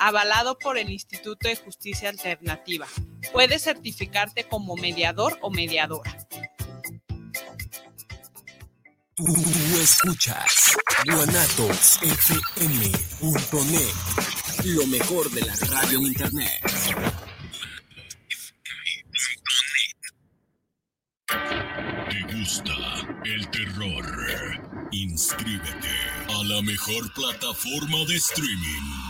avalado por el Instituto de Justicia Alternativa. Puedes certificarte como mediador o mediadora. Tú escuchas guanatosfm.net, lo mejor de la radio en internet. ¿Te gusta el terror? Inscríbete a la mejor plataforma de streaming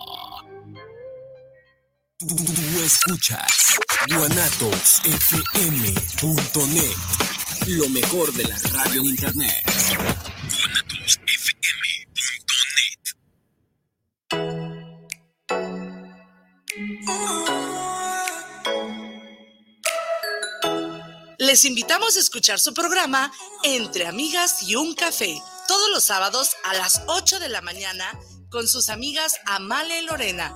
Tú escuchas guanatosfm.net, lo mejor de la radio en internet. Les invitamos a escuchar su programa Entre Amigas y un Café, todos los sábados a las 8 de la mañana con sus amigas Amale y Lorena,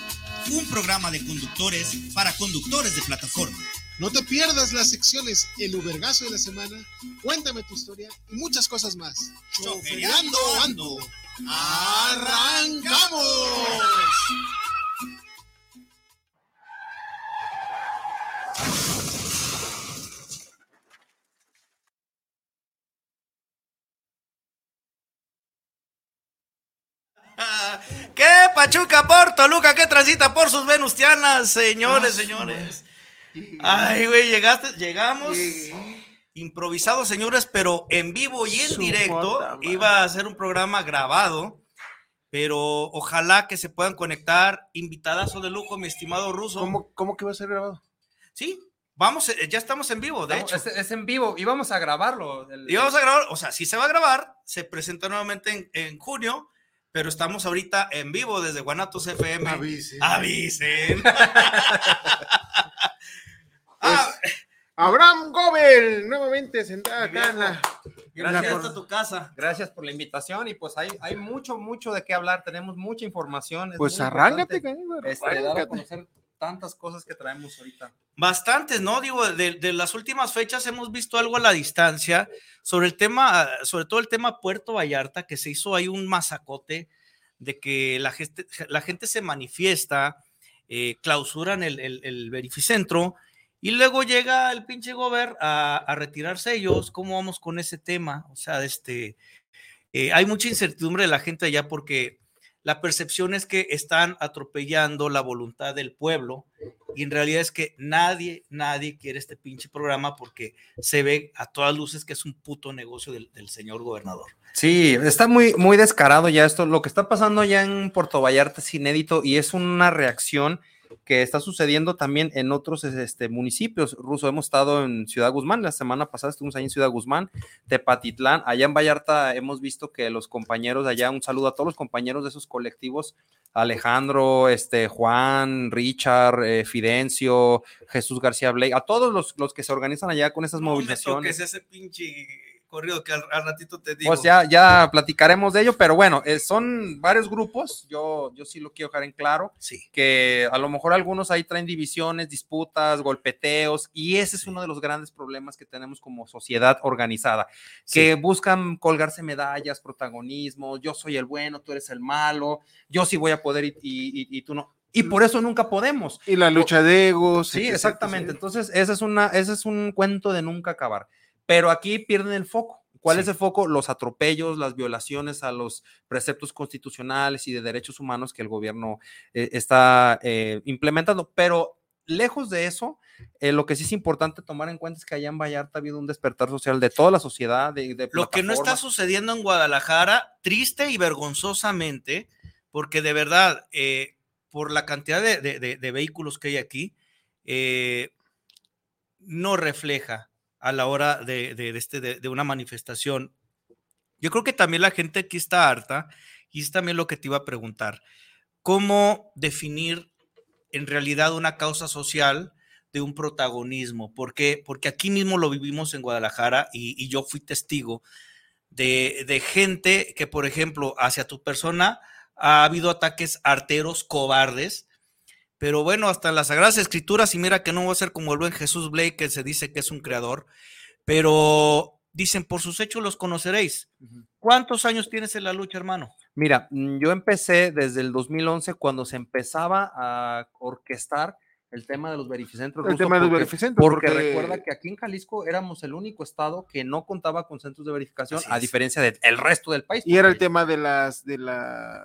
un programa de conductores para conductores de plataforma. No te pierdas las secciones El Ubergazo de la Semana, Cuéntame tu historia y muchas cosas más. Chofereando Ando. ¡Arrancamos! Pachuca por Toluca? ¿Qué transita por sus venustianas, señores, señores? Ay, güey, llegaste, llegamos. Improvisado, señores, pero en vivo y en Su directo. puta. Iba a ser un programa grabado, pero ojalá que se puedan conectar. Invitadazo de lujo, mi estimado ruso. ¿Cómo, cómo que va a ser grabado? Sí, vamos, eh, ya estamos en vivo, de Vamos, hecho. Es, es en vivo y vamos a grabarlo. el- Y vamos a grabar, o sea, sí se va a grabar, se presenta nuevamente en, en junio, pero estamos ahorita en vivo desde Guanatos FM. Avisen. Avisen. ah, Abraham Gobel, nuevamente sentada acá en la. gracias por- a tu casa. Gracias por la invitación y pues hay, hay mucho, mucho de qué hablar. Tenemos mucha información. es Pues arráncate, este, dar a arráncate. conocer tantas cosas que traemos ahorita. Bastantes, ¿no? Digo, de, las últimas fechas hemos visto algo a la distancia sobre el tema, sobre todo el tema Puerto Vallarta, que se hizo ahí un masacote de que la gente, la gente se manifiesta, eh, clausuran el, el, el verificentro y luego llega el pinche gober a, a retirarse ellos. ¿Cómo vamos con ese tema? O sea, este, eh, hay mucha incertidumbre de la gente allá porque la percepción es que están atropellando la voluntad del pueblo y en realidad es que nadie, nadie quiere este pinche programa porque se ve a todas luces que es un puto negocio del, del señor gobernador. Sí, está muy, muy descarado ya esto. Lo que está pasando ya en Puerto Vallarta es inédito y es una reacción que está sucediendo también en otros este, municipios. Ruso, hemos estado en Ciudad Guzmán, la semana pasada estuvimos ahí en Ciudad Guzmán, Tepatitlán, allá en Vallarta hemos visto que los compañeros de allá, un saludo a todos los compañeros de esos colectivos, Alejandro, este, Juan, Richard, eh, Fidencio, Jesús García Blake, a todos los, los que se organizan allá con esas No me movilizaciones. toques ese pinche corrido que al, al ratito te digo. Pues ya, ya platicaremos de ello, pero bueno, eh, son varios grupos, yo, yo sí lo quiero dejar en claro, Sí. que a lo mejor algunos ahí traen divisiones, disputas, golpeteos, y ese es uno de los grandes problemas que tenemos como sociedad organizada, que buscan colgarse medallas, protagonismo, yo soy el bueno, tú eres el malo, yo sí voy a poder y, y- y- y tú no. Y por eso nunca podemos. Y la lucha de egos. Sí, exactamente. Entonces, ese es, una, ese es un cuento de nunca acabar. Pero aquí pierden el foco. ¿Cuál Sí. es el foco? Los atropellos, las violaciones a los preceptos constitucionales y de derechos humanos que el gobierno eh, está eh, implementando. Pero lejos de eso, eh, lo que sí es importante tomar en cuenta es que allá en Vallarta ha habido un despertar social de toda la sociedad. De, de Lo que no está sucediendo en Guadalajara, triste y vergonzosamente, porque de verdad, eh, por la cantidad de, de- de- de vehículos que hay aquí, eh, no refleja a la hora de, este, de, una manifestación. Yo creo que también la gente aquí está harta, y es también lo que te iba a preguntar. ¿Cómo definir en realidad una causa social de un protagonismo? ¿Por qué? Porque aquí mismo lo vivimos en Guadalajara y, yo fui testigo de gente que, por ejemplo, hacia tu persona ha habido ataques arteros cobardes. Pero bueno, hasta en las Sagradas Escrituras, y mira que no va a ser como el buen Jesús Blake, que se dice que es un creador, pero dicen, por sus hechos los conoceréis. ¿Cuántos años tienes en la lucha, hermano? Mira, mm, yo empecé desde el 2011 cuando se empezaba a orquestar el tema de los verificentros. El tema de los porque- verificentros, Porque, porque- recuerda que aquí en Jalisco éramos el único estado que no contaba con centros de verificación, a diferencia del resto del país. Y era el tema de las, de la,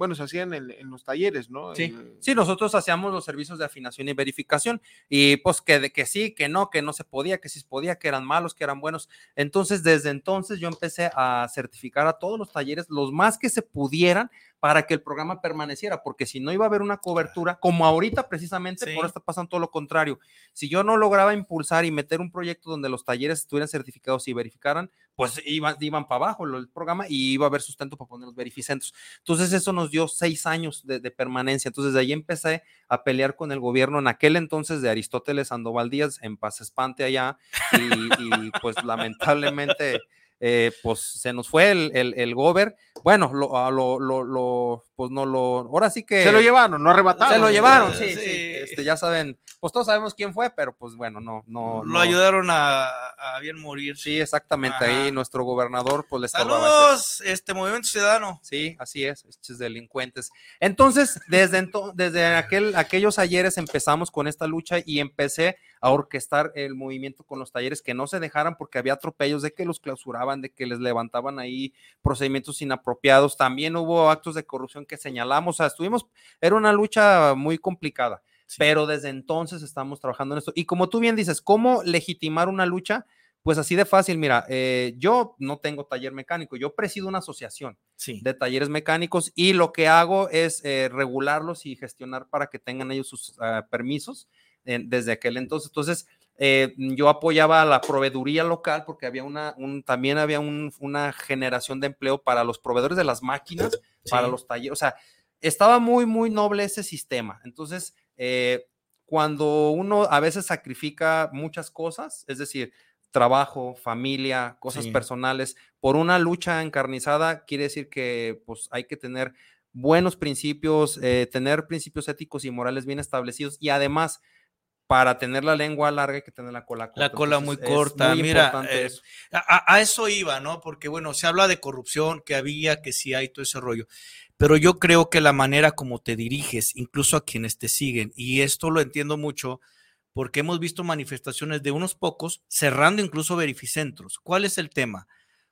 bueno, se hacían en, en los talleres, ¿no? Sí, El- sí, nosotros hacíamos los servicios de afinación y verificación y pues que, de que sí, que no, que no se podía, que sí se podía, que eran malos, que eran buenos. Entonces, desde entonces yo empecé a certificar a todos los talleres, los más que se pudieran, para que el programa permaneciera, porque si no iba a haber una cobertura, como ahorita precisamente, Sí. por ahora está pasando todo lo contrario. Si yo no lograba impulsar y meter un proyecto donde los talleres estuvieran certificados y verificaran, pues iban, iban para abajo el programa y iba a haber sustento para poner los verificentros. Entonces eso nos dio seis años de, de permanencia. Entonces de ahí empecé a pelear con el gobierno en aquel entonces de Aristóteles Sandoval Díaz en Paz Espante allá y, y, pues lamentablemente eh, pues se nos fue el, el, el gober. Bueno, lo, a lo, lo, lo, pues no lo, ahora sí que... Se lo llevaron, no arrebataron. Se lo llevaron, sí, Sí. sí. Este, ya saben, pues todos sabemos quién fue, pero pues bueno, no, no. Lo no. ayudaron a, a bien morir. Sí, exactamente. Ajá. Ahí nuestro gobernador, pues le Saludos, este Movimiento Ciudadano. Sí, así es, estos delincuentes. Entonces, desde, ento- desde aquel, aquellos ayeres empezamos con esta lucha y empecé a orquestar el movimiento con los talleres que no se dejaran porque había atropellos de que los clausuraban, de que les levantaban ahí procedimientos inapropiados. También hubo actos de corrupción que señalamos. O sea, estuvimos, era una lucha muy complicada. Pero desde entonces estamos trabajando en esto. Y como tú bien dices, ¿cómo legitimar una lucha? Pues así de fácil, mira, eh, yo no tengo taller mecánico, yo presido una asociación Sí. de talleres mecánicos y lo que hago es eh, regularlos y gestionar para que tengan ellos sus ah, permisos eh, desde aquel entonces. Entonces, eh, yo apoyaba a la proveeduría local porque había una, un, también había un- una generación de empleo para los proveedores de las máquinas, para los talleres, o sea, estaba muy, muy noble ese sistema. Entonces, eh, cuando uno a veces sacrifica muchas cosas, es decir, trabajo, familia, cosas Sí. personales, por una lucha encarnizada, quiere decir que pues hay que tener buenos principios, eh, tener principios éticos y morales bien establecidos y además para tener la lengua larga hay que tener la cola corta. La cola Entonces, muy corta. muy Mira, eh, eso. a, a- a eso iba, ¿no? Porque bueno, se habla de corrupción, que había, que sí hay, todo ese rollo. Pero yo creo que la manera como te diriges, incluso a quienes te siguen, y esto lo entiendo mucho porque hemos visto manifestaciones de unos pocos cerrando incluso verificentros. ¿Cuál es el tema?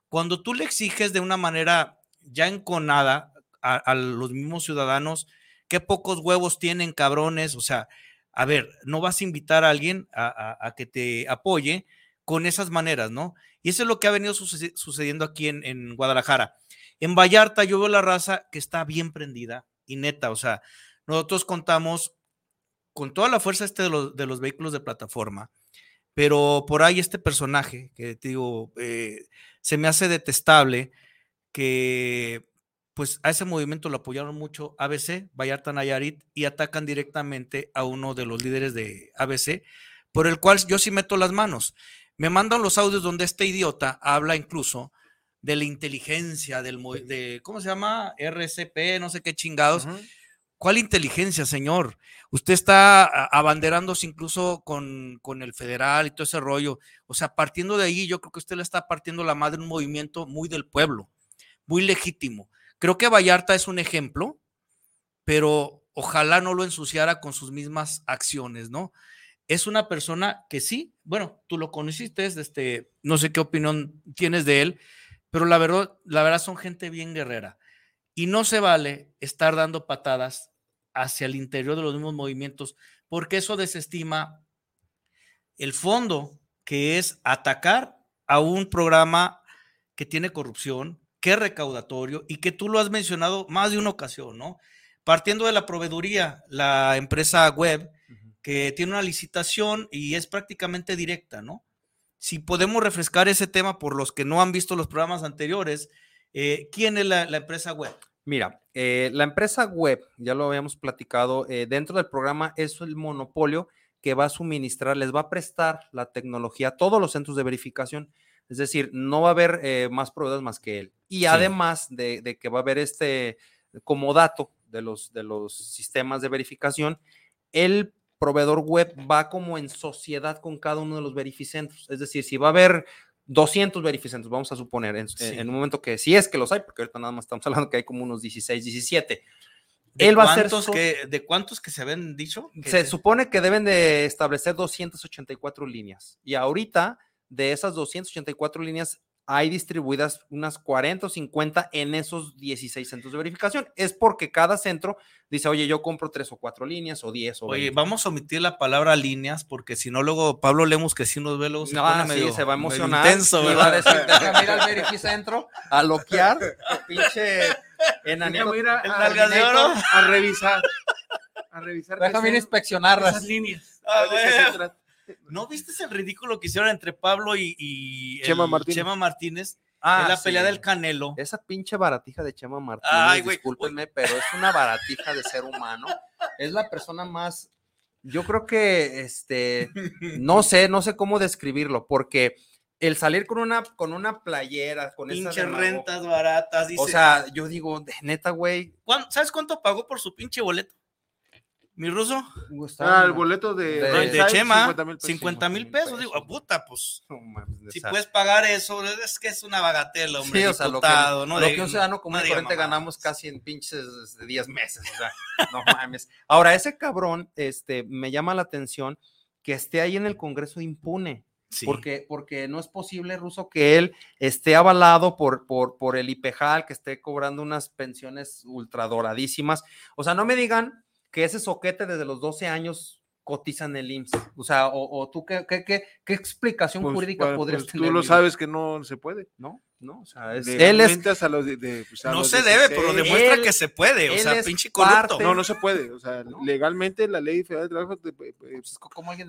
Cuando tú le exiges de una manera ya enconada a, a los mismos ciudadanos, qué pocos huevos tienen cabrones, o sea, a ver, no vas a invitar a alguien a, que te apoye con esas maneras, ¿no? Y eso es lo que ha venido suce- sucediendo aquí en, Guadalajara. En Vallarta yo veo la raza que está bien prendida y neta, o sea, nosotros contamos con toda la fuerza este de los, de los vehículos de plataforma, pero por ahí este personaje que te digo, eh, se me hace detestable que pues a ese movimiento lo apoyaron mucho ABC, Vallarta Nayarit, y atacan directamente a uno de los líderes de ABC, por el cual yo sí meto las manos. Me mandan los audios donde este idiota habla incluso de la inteligencia, del, de, ¿cómo se llama? RCP, no sé qué chingados. ¿Cuál inteligencia, señor? Usted está abanderándose incluso con, con el federal y todo ese rollo. O sea, partiendo de ahí, yo creo que usted le está partiendo la madre un movimiento muy del pueblo, muy legítimo. Creo que Vallarta es un ejemplo, pero ojalá no lo ensuciara con sus mismas acciones, ¿no? Es una persona que sí, bueno, tú lo conociste, este, no sé qué opinión tienes de él, pero la verdad, la verdad son gente bien guerrera. Y no se vale estar dando patadas hacia el interior de los mismos movimientos, porque eso desestima el fondo, que es atacar a un programa que tiene corrupción, es recaudatorio y que tú lo has mencionado más de una ocasión, ¿no? Partiendo de la proveeduría, la empresa web, que tiene una licitación y es prácticamente directa, ¿no? Si podemos refrescar ese tema por los que no han visto los programas anteriores, eh, ¿quién es la, empresa web? Mira, eh, la empresa web, ya lo habíamos platicado, eh, dentro del programa es el monopolio que va a suministrar, les va a prestar la tecnología a todos los centros de verificación. Es decir, no va a haber más proveedores más que él. Y además de, que va a haber este, como dato de los, de los sistemas de verificación, el proveedor web va como en sociedad con cada uno de los verificentros. Es decir, si va a haber 200 verificentros, vamos a suponer, en, en, un momento que sí es que los hay, porque ahorita nada más estamos hablando que hay como unos 16, 17. ¿De Él va a ser que, ¿De cuántos que se habían dicho? Se supone que deben de establecer 284 líneas. Y ahorita de esas 284 líneas hay distribuidas unas 40 o 50 en esos 16 centros de verificación. Es porque cada centro dice, oye, yo compro tres o cuatro líneas o 10 o Oye, vamos a omitir la palabra líneas porque si no, luego Pablo Lemos, que sí nos ve, luego se, no, sí, se va a emocionar. Intenso, va a decir, déjame ir al verificentro a loquear, pinche enanito. Mira, a, a, revisar. A revisar. Déjame ir a inspeccionar las líneas. A ver. ¿No viste el ridículo que hicieron entre Pablo y, Chema, Martínez. Chema Martínez? Ah, en la pelea del Canelo. Esa pinche baratija de Chema Martínez, discúlpenme, pero es una baratija de ser humano. Es la persona más, yo creo que, este, no sé, no sé cómo describirlo, porque el salir con una, con una playera, con pinche rentas baratas. o sea, yo digo, neta, güey. ¿Sabes cuánto pagó por su pinche boleto? Mi ruso. Ah, el boleto de, de, Chema, 50 mil pesos. Digo, puta, pues. si puedes pagar eso, es que es una bagatela, hombre. Sí, o sea, lo que, ¿no? lo que un ciudadano común corriente ganamos casi en pinches de 10 meses. O sea, no mames. Ahora, ese cabrón, este, me llama la atención que esté ahí en el Congreso impune. Porque, porque no es posible, Ruso, que él esté avalado por, por, por el IPEJAL, que esté cobrando unas pensiones ultradoradísimas. O sea, no me digan que ese soquete desde los 12 años cotiza en el IMSS. O sea, o, tú, ¿qué, qué, qué, explicación pues, jurídica podrías pues, tener? Tú lo sabes que no se puede. No, no, o sea, es, él es, a los de, pues, no se debe, pero demuestra que se puede, o sea, pinche corrupto. No, no se puede, o sea, legalmente la ley federal de trabajo te,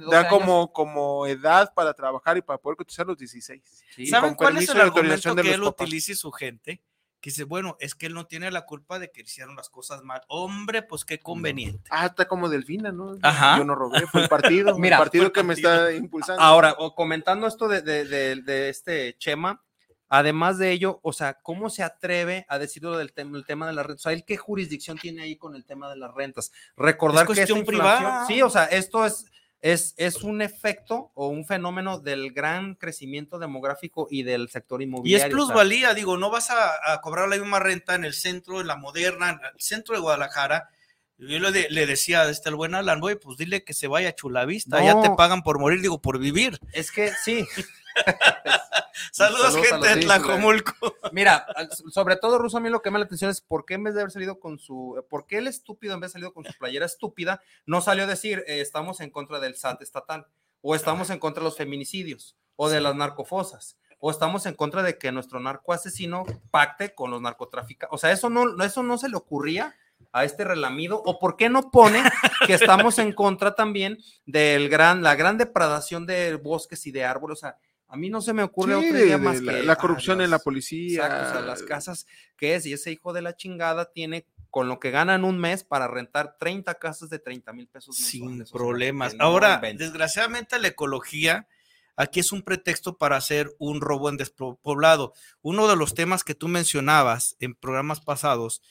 da como, como edad para trabajar y para poder cotizar los 16. ¿Saben cuál es el argumento que él utilice su gente? Que dice, bueno, es que él no tiene la culpa de que hicieron las cosas mal. Hombre, pues qué conveniente. Ah, está como Delfina, ¿no? Ajá. Yo no robé, fue el partido, Mira, el partido que me está impulsando. Ahora, o comentando esto de, de, de, este Chema, además de ello, o sea, ¿cómo se atreve a decirlo del tema, el tema de las rentas? O sea, ¿él qué jurisdicción tiene ahí con el tema de las rentas? Recordar que es privada. Sí, o sea, esto es es, es un efecto o un fenómeno del gran crecimiento demográfico y del sector inmobiliario. Y es plusvalía, digo, no vas a, cobrar la misma renta en el centro, en la moderna, en el centro de Guadalajara. Yo le, le decía a este el buen Alan, pues dile que se vaya a Chulavista, ya te pagan por morir, digo, por vivir. Es que sí. Saludos, gente de Tlajomulco. Mira, sobre todo, Ruso, a mí lo que me da la atención es por qué en vez de haber salido con su, por qué el estúpido en vez de haber salido con su playera estúpida, no salió a decir eh, estamos en contra del SAT estatal, o estamos en contra de los feminicidios, o de las narcofosas, o estamos en contra de que nuestro narco asesino pacte con los narcotraficantes. O sea, eso no, eso no se le ocurría a este relamido? ¿O por qué no pone que estamos en contra también del gran, la gran depredación de bosques y de árboles? O sea, a mí no se me ocurre otra idea más la, que la corrupción en la policía. o sea, las casas que es, y ese hijo de la chingada tiene con lo que ganan un mes para rentar 30 casas de 30 mil pesos. Sin problemas. Ahora, desgraciadamente la ecología aquí es un pretexto para hacer un robo en despoblado. Uno de los temas que tú mencionabas en programas pasados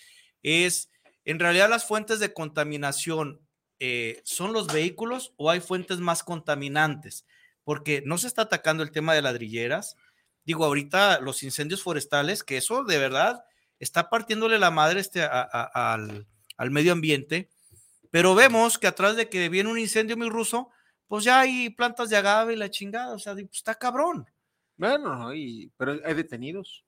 es, en realidad las fuentes de contaminación eh, son los vehículos o hay fuentes más contaminantes porque no se está atacando el tema de ladrilleras. Digo, ahorita los incendios forestales, que eso de verdad está partiéndole la madre este al, medio ambiente. Pero vemos que atrás de que viene un incendio muy ruso, pues ya hay plantas de agave y la chingada, o sea, pues, está cabrón. Bueno, pero hay detenidos.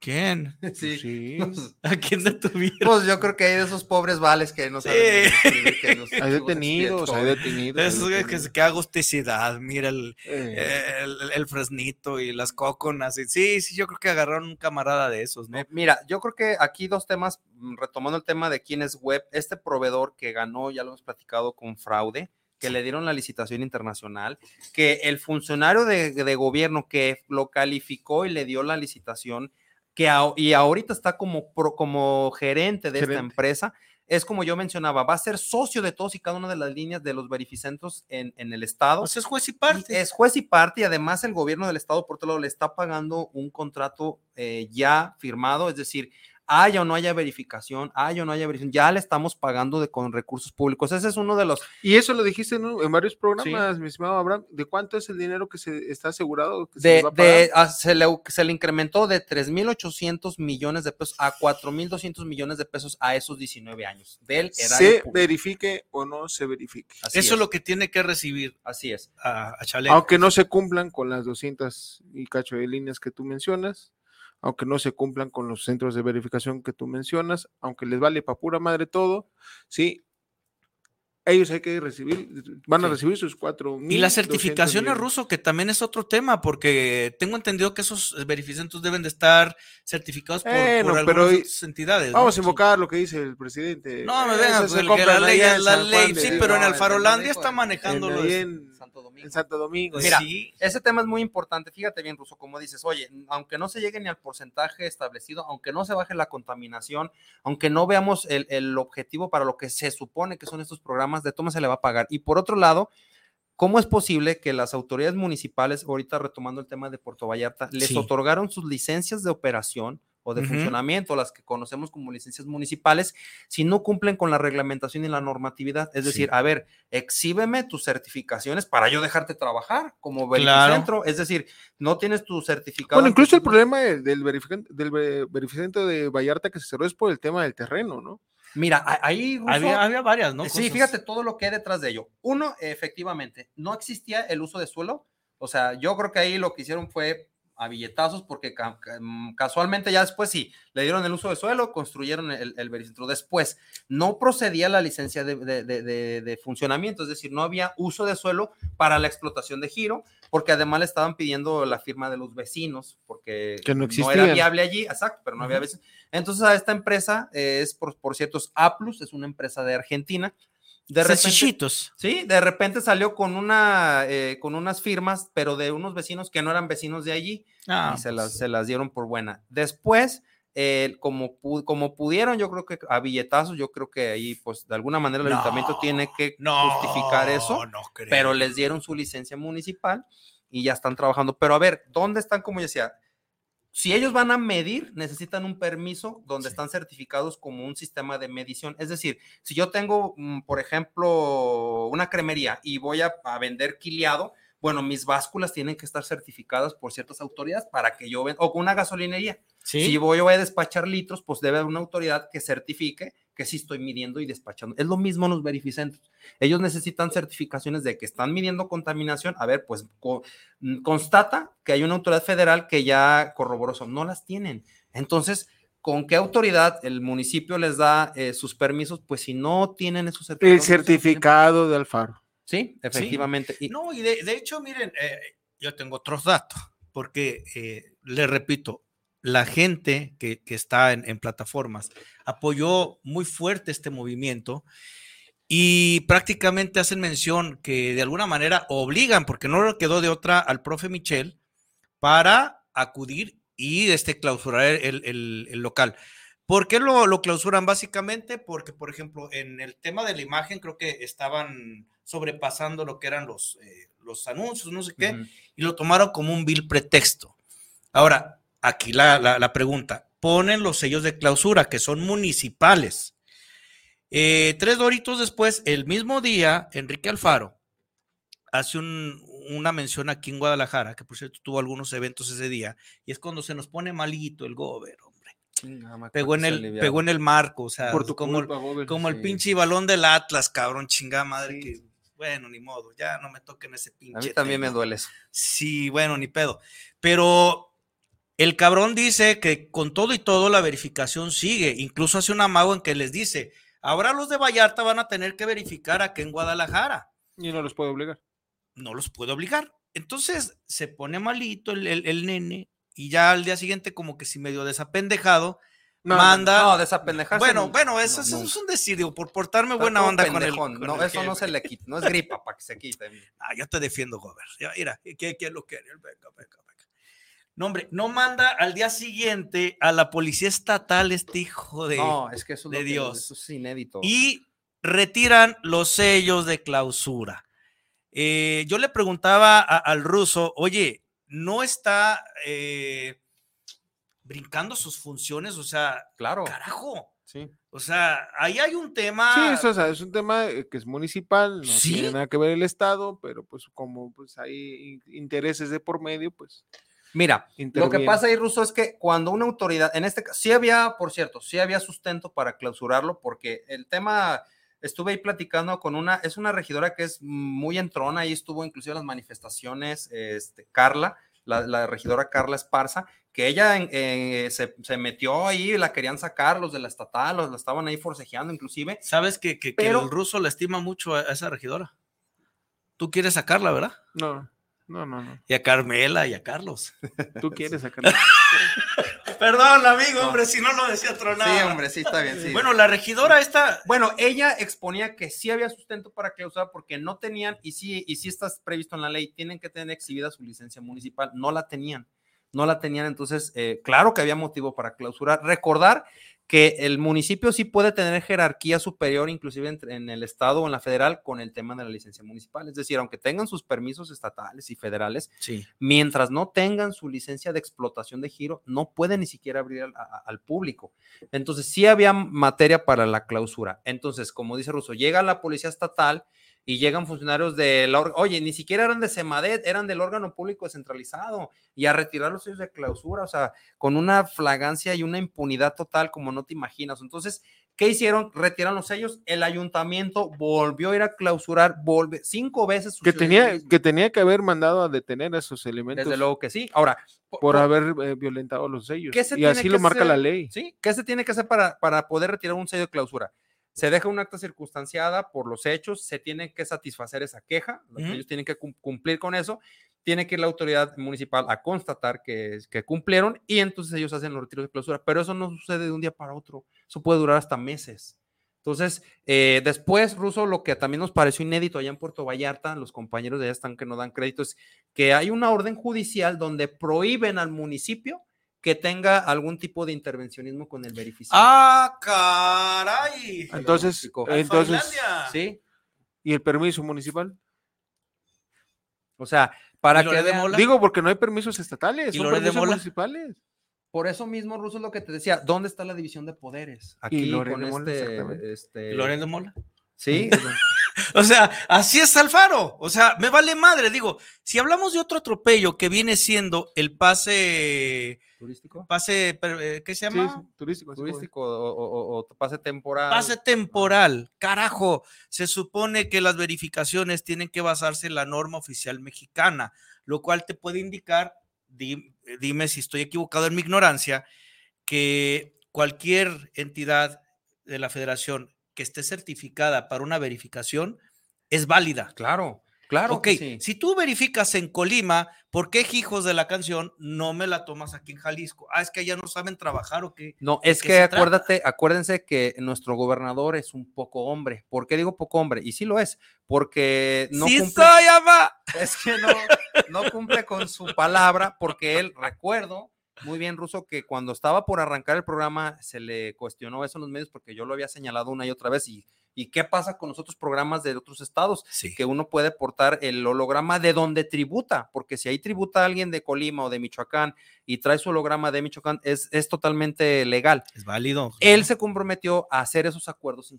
¿Quién? Sí. ¿A quién detuvieron? Pues yo creo que hay de esos pobres vales que no saben. hay detenidos, hay detenidos. Eso es que, que agusticidad, mira el, eh. el, el, fresnito y las coconas. Sí, sí, yo creo que agarraron un camarada de esos, ¿no? Mira, yo creo que aquí dos temas, mm, retomando el tema de quién es web, este proveedor que ganó, ya lo hemos platicado con fraude, que le dieron la licitación internacional, que el funcionario de, de gobierno que lo calificó y le dio la licitación que y ahorita está como, como gerente de esta empresa, es como yo mencionaba, va a ser socio de todos y cada una de las líneas de los verificentros en, en el Estado. Pues es juez y parte. es juez y parte y además el gobierno del Estado, por otro lado, le está pagando un contrato eh, ya firmado, es decir, haya o no haya verificación, haya o no haya verificación, ya le estamos pagando de, con recursos públicos. Ese es uno de los... Y eso lo dijiste en, varios programas, mi estimado Abraham, ¿de cuánto es el dinero que se está asegurado? de, se, de ah, se, le, se, le, incrementó de 3.800 millones de pesos a 4.200 millones de pesos a esos 19 años. Del se verifique o no se verifique. eso es. lo que tiene que recibir. Así es. A, a Aunque no se cumplan con las 200 y cacho de líneas que tú mencionas aunque no se cumplan con los centros de verificación que tú mencionas, aunque les vale para pura madre todo, sí, ellos hay que recibir, van a recibir sus cuatro Y la certificación es ruso, que también es otro tema, porque tengo entendido que esos verificantes deben de estar certificados por, algunas entidades. Vamos a invocar lo que dice el presidente. No, me vengan, pues, la ley es la ley, sí, pero en Alfarolandia está manejándolo. En, Santo Domingo. En Santo Domingo. Mira, ese tema es muy importante, fíjate bien, Ruso, como dices, oye, aunque no se llegue ni al porcentaje establecido, aunque no se baje la contaminación, aunque no veamos el, el objetivo para lo que se supone que son estos programas, de toma se le va a pagar. Y por otro lado, ¿cómo es posible que las autoridades municipales, ahorita retomando el tema de Puerto Vallarta, les otorgaron sus licencias de operación o de funcionamiento, las que conocemos como licencias municipales, si no cumplen con la reglamentación y la normatividad? Es decir, a ver, exhíbeme tus certificaciones para yo dejarte trabajar como verificentro. Es decir, no tienes tu certificado. Bueno, incluso el problema del, verificante, del verificante de Vallarta que se cerró es por el tema del terreno, ¿no? Mira, ahí había, varias, ¿no? Sí, fíjate todo lo que hay detrás de ello. Uno, efectivamente, no existía el uso de suelo. O sea, yo creo que ahí lo que hicieron fue a billetazos porque mm, casualmente ya después sí, le dieron el uso de suelo, construyeron el, el Después, no procedía la licencia de, de, funcionamiento, es decir, no había uso de suelo para la explotación de giro, porque además le estaban pidiendo la firma de los vecinos, porque no, era viable allí, exacto, pero no había vecinos. Entonces a esta empresa es, por, por cierto, es Aplus, es una empresa de Argentina, de repente, sí, de repente salió con una eh, con unas firmas, pero de unos vecinos que no eran vecinos de allí ah, y se, las, pues. se las dieron por buena. Después, eh, como, como pudieron, yo creo que a billetazos, yo creo que ahí, pues de alguna manera el ayuntamiento tiene que justificar eso, pero les dieron su licencia municipal y ya están trabajando. Pero a ver, ¿dónde están, como yo decía? Si ellos van a medir, necesitan un permiso donde están certificados como un sistema de medición. Es decir, si yo tengo, mm, por ejemplo, una cremería y voy a, vender quiliado, bueno, mis básculas tienen que estar certificadas por ciertas autoridades para que yo venda, o una gasolinería. Si voy, voy a despachar litros, pues debe haber una autoridad que certifique que sí estoy midiendo y despachando. Es lo mismo los verificentros. Ellos necesitan certificaciones de que están midiendo contaminación. A ver, pues constata que hay una autoridad federal que ya corroboró eso. No las tienen. Entonces, ¿con qué autoridad el municipio les da eh, sus permisos? Pues si no tienen esos certificados. El certificado de Alfaro. Sí, efectivamente. no, y de, hecho, miren, eh, yo tengo otros datos, porque eh, le repito, la gente que, está en, plataformas apoyó muy fuerte este movimiento y prácticamente hacen mención que de alguna manera obligan, porque no le quedó de otra al profe Michel, para acudir y este, clausurar el, local. ¿Por qué lo, clausuran? Básicamente porque, por ejemplo, en el tema de la imagen creo que estaban sobrepasando lo que eran los, eh, los anuncios, no sé qué, y lo tomaron como un vil pretexto. Ahora, aquí la, pregunta, ponen los sellos de clausura que son municipales. Eh, tres doritos después, el mismo día, Enrique Alfaro hace una mención aquí en Guadalajara, que por cierto tuvo algunos eventos ese día, y es cuando se nos pone malito el gobierno, pegó en el, pegó en el marco, o sea, Por tu como, culpa, Bobel. como el pinche balón del Atlas, cabrón, chingada madre, que, bueno, ni modo, ya no me toquen ese pinche. A mí también me duele eso. Sí, bueno, ni pedo. Pero el cabrón dice que con todo y todo la verificación sigue. Incluso hace un amago en que les dice, ahora los de Vallarta van a tener que verificar aquí en Guadalajara. Y no los puedo obligar. No los puede obligar. Entonces se pone malito el, el- el nene y ya al día siguiente como que si medio desapendejado, No, manda... No, desapendejarse. bueno, no- bueno, eso, no, es un decir, digo, por portarme buena onda con el... con No, el eso no se le quita, no es gripa para que se quite. Ah, yo te defiendo, Gober. Mira, ¿quién, quién lo quiere? Venga, venga, venga. No, hombre, no manda al día siguiente a la policía estatal este hijo de... No, es que eso es, de que- Dios. eso es inédito. y retiran los sellos de clausura. Eh, yo le preguntaba a- al ruso, oye, ¿no está eh, brincando sus funciones? O sea, claro, carajo. sí. O sea, ahí hay un tema... Sí, eso, o sea, es un tema eh, que es municipal, no ¿Sí? tiene nada que ver el Estado, pero pues como pues hay in- intereses de por medio, pues Mira, lo que pasa ahí, Ruso, es que cuando una autoridad, en este caso, sí había, por cierto, sí había sustento para clausurarlo, porque el tema, estuve ahí platicando con una, es una regidora que es muy entrona, ahí estuvo inclusive en las manifestaciones, este, Carla, la, la regidora Carla Esparza, que ella eh, se, se metió ahí, la querían sacar los de la estatal, los la estaban ahí forcejeando inclusive. ¿Sabes que, que- que Pero- el ruso le estima mucho a, a esa regidora? Tú quieres sacarla, ¿verdad? No, no, no, no. Y a Carmela y a Carlos. Tú quieres sacarlo. Perdón, amigo, hombre, si no lo decía otro Sí, hombre, sí, está bien, sí. Bueno, la regidora esta... Bueno, ella exponía que sí había sustento para clausurar porque no tenían, y sí, y sí está previsto en la ley, tienen que tener exhibida su licencia municipal, no la tenían, no la tenían, entonces, eh, claro que había motivo para clausurar. Recordar que el municipio sí puede tener jerarquía superior, inclusive entre- en el estado o en la federal, con el tema de la licencia municipal, es decir, aunque tengan sus permisos estatales y federales, Sí. mientras no tengan su licencia de explotación de giro, no pueden ni siquiera abrir al, a- al público. Entonces, sí había materia para la clausura. Entonces, como dice Russo, llega la policía estatal y llegan funcionarios de la, or- oye, ni siquiera eran de Semadet, eran del órgano público descentralizado y a retirar los sellos de clausura, o sea, con una flagancia y una impunidad total como no te imaginas. Entonces, ¿qué hicieron? Retiran los sellos, el ayuntamiento volvió a ir a clausurar, volve, cinco veces. que tenía, que tenía que haber mandado a detener a esos elementos Desde luego que sí. Ahora, po- por po- haber eh, violentado los sellos. ¿Qué se Y así lo marca la ley. ¿Sí? ¿Qué se tiene que hacer para, para poder retirar un sello de clausura? Se deja un acta circunstanciada por los hechos, se tiene que satisfacer esa queja, ellos tienen que cum- cumplir con eso, tiene que ir la autoridad municipal a constatar que, que cumplieron y entonces ellos hacen los retiros de clausura, pero eso no sucede de un día para otro, eso puede durar hasta meses. Entonces, eh, después, Ruso, lo que también nos pareció inédito allá en Puerto Vallarta, los compañeros de allá están que no dan crédito, es que hay una orden judicial donde prohíben al municipio que tenga algún tipo de intervencionismo con el verificado. ¡Ah, caray! Entonces, entonces. Sí, ¿y el permiso municipal? o sea, para ¿Y que de Mola? Digo, porque no hay permisos estatales, ¿Y son Loret de permisos Mola? municipales. por eso mismo, Ruso, es lo que te decía, ¿dónde está la división de poderes? Aquí con de Mola, este, exactamente. este- ¿Y de Mola? Sí, O sea, así es Alfaro. O sea, me vale madre. Digo, si hablamos de otro atropello que viene siendo el pase, turístico, pase, eh, ¿qué se llama? sí, turístico. sí, turístico o, o- o- o pase temporal. Pase temporal. Carajo, se supone que las verificaciones tienen que basarse en la norma oficial mexicana, lo cual te puede indicar, di- dime si estoy equivocado en mi ignorancia, que cualquier entidad de la federación que esté certificada para una verificación es válida. Claro, claro. ok, que sí. si tú verificas en Colima, ¿por qué hijos de la canción no me la tomas aquí en Jalisco? Ah, es que allá no saben trabajar o qué. No, ¿De es que trata? acuérdate, acuérdense que nuestro gobernador es un poco hombre. ¿Por qué digo poco hombre? Y sí lo es, porque no sí cumple. soy, ama. Es que no, no cumple con su palabra, porque él, recuerdo muy bien, Ruso, que cuando estaba por arrancar el programa se le cuestionó eso en los medios porque yo lo había señalado una y otra vez. ¿Y, y qué pasa con los otros programas de otros estados? Sí. Que uno puede portar el holograma de donde tributa, porque si ahí tributa alguien de Colima o de Michoacán y trae su holograma de Michoacán, es, es totalmente legal. Es válido. Él se comprometió a hacer esos acuerdos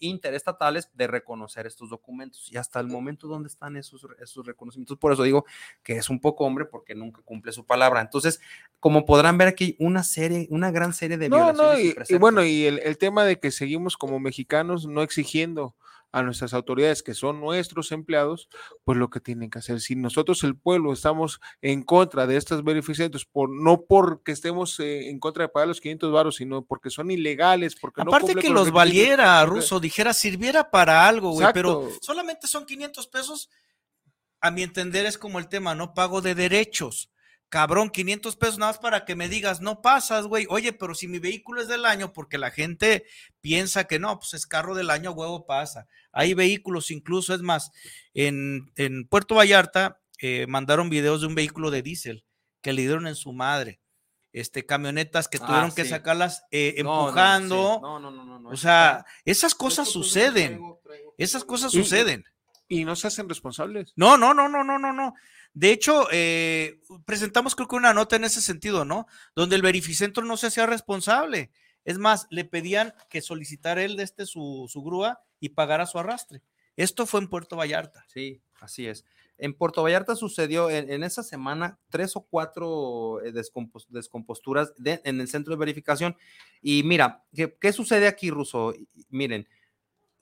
interestatales de reconocer estos documentos. Y hasta el momento, ¿dónde están esos, esos reconocimientos? Por eso digo que es un poco hombre porque nunca cumple su palabra. Entonces, como podrán ver aquí, una serie, una gran serie de No, violaciones. no, y, y presentes. bueno, y el, el tema de que seguimos como mexicanos no exigiendo a nuestras autoridades que son nuestros empleados, pues lo que tienen que hacer. Si nosotros el pueblo estamos en contra de estos beneficiarios, por, no porque estemos eh, en contra de pagar los 500 varos, sino porque son ilegales, porque Aparte que los requisitos, valiera, Ruso, dijera, sirviera para algo, güey, pero solamente son 500 pesos. A mi entender es como el tema, ¿no? Pago de derechos. Cabrón, 500 pesos nada más para que me digas, no pasas, güey. Oye, pero si mi vehículo es del año, porque la gente piensa que no, pues es carro del año, huevo pasa. Hay vehículos, incluso, es más, en, en Puerto Vallarta eh, mandaron videos de un vehículo de diésel que le dieron en su madre. Este, camionetas que Ah, tuvieron que sacarlas eh, No, no, sí. empujando. No, no, no, no, no, O sea, esas cosas suceden. traigo- traigo- Esas cosas suceden. Y no se hacen responsables. No, no, no, no, no, no, no. De hecho, eh, presentamos creo que una nota en ese sentido, ¿no? Donde el verificentro no se hacía responsable. Es más, le pedían que solicitara él de este su, su grúa y pagara su arrastre. Esto fue en Puerto Vallarta. Sí, así es. En Puerto Vallarta sucedió en, en esa semana tres o cuatro eh, descompos- descomposturas de- en el centro de verificación. Y mira, ¿qué, qué sucede aquí, Ruso? Miren,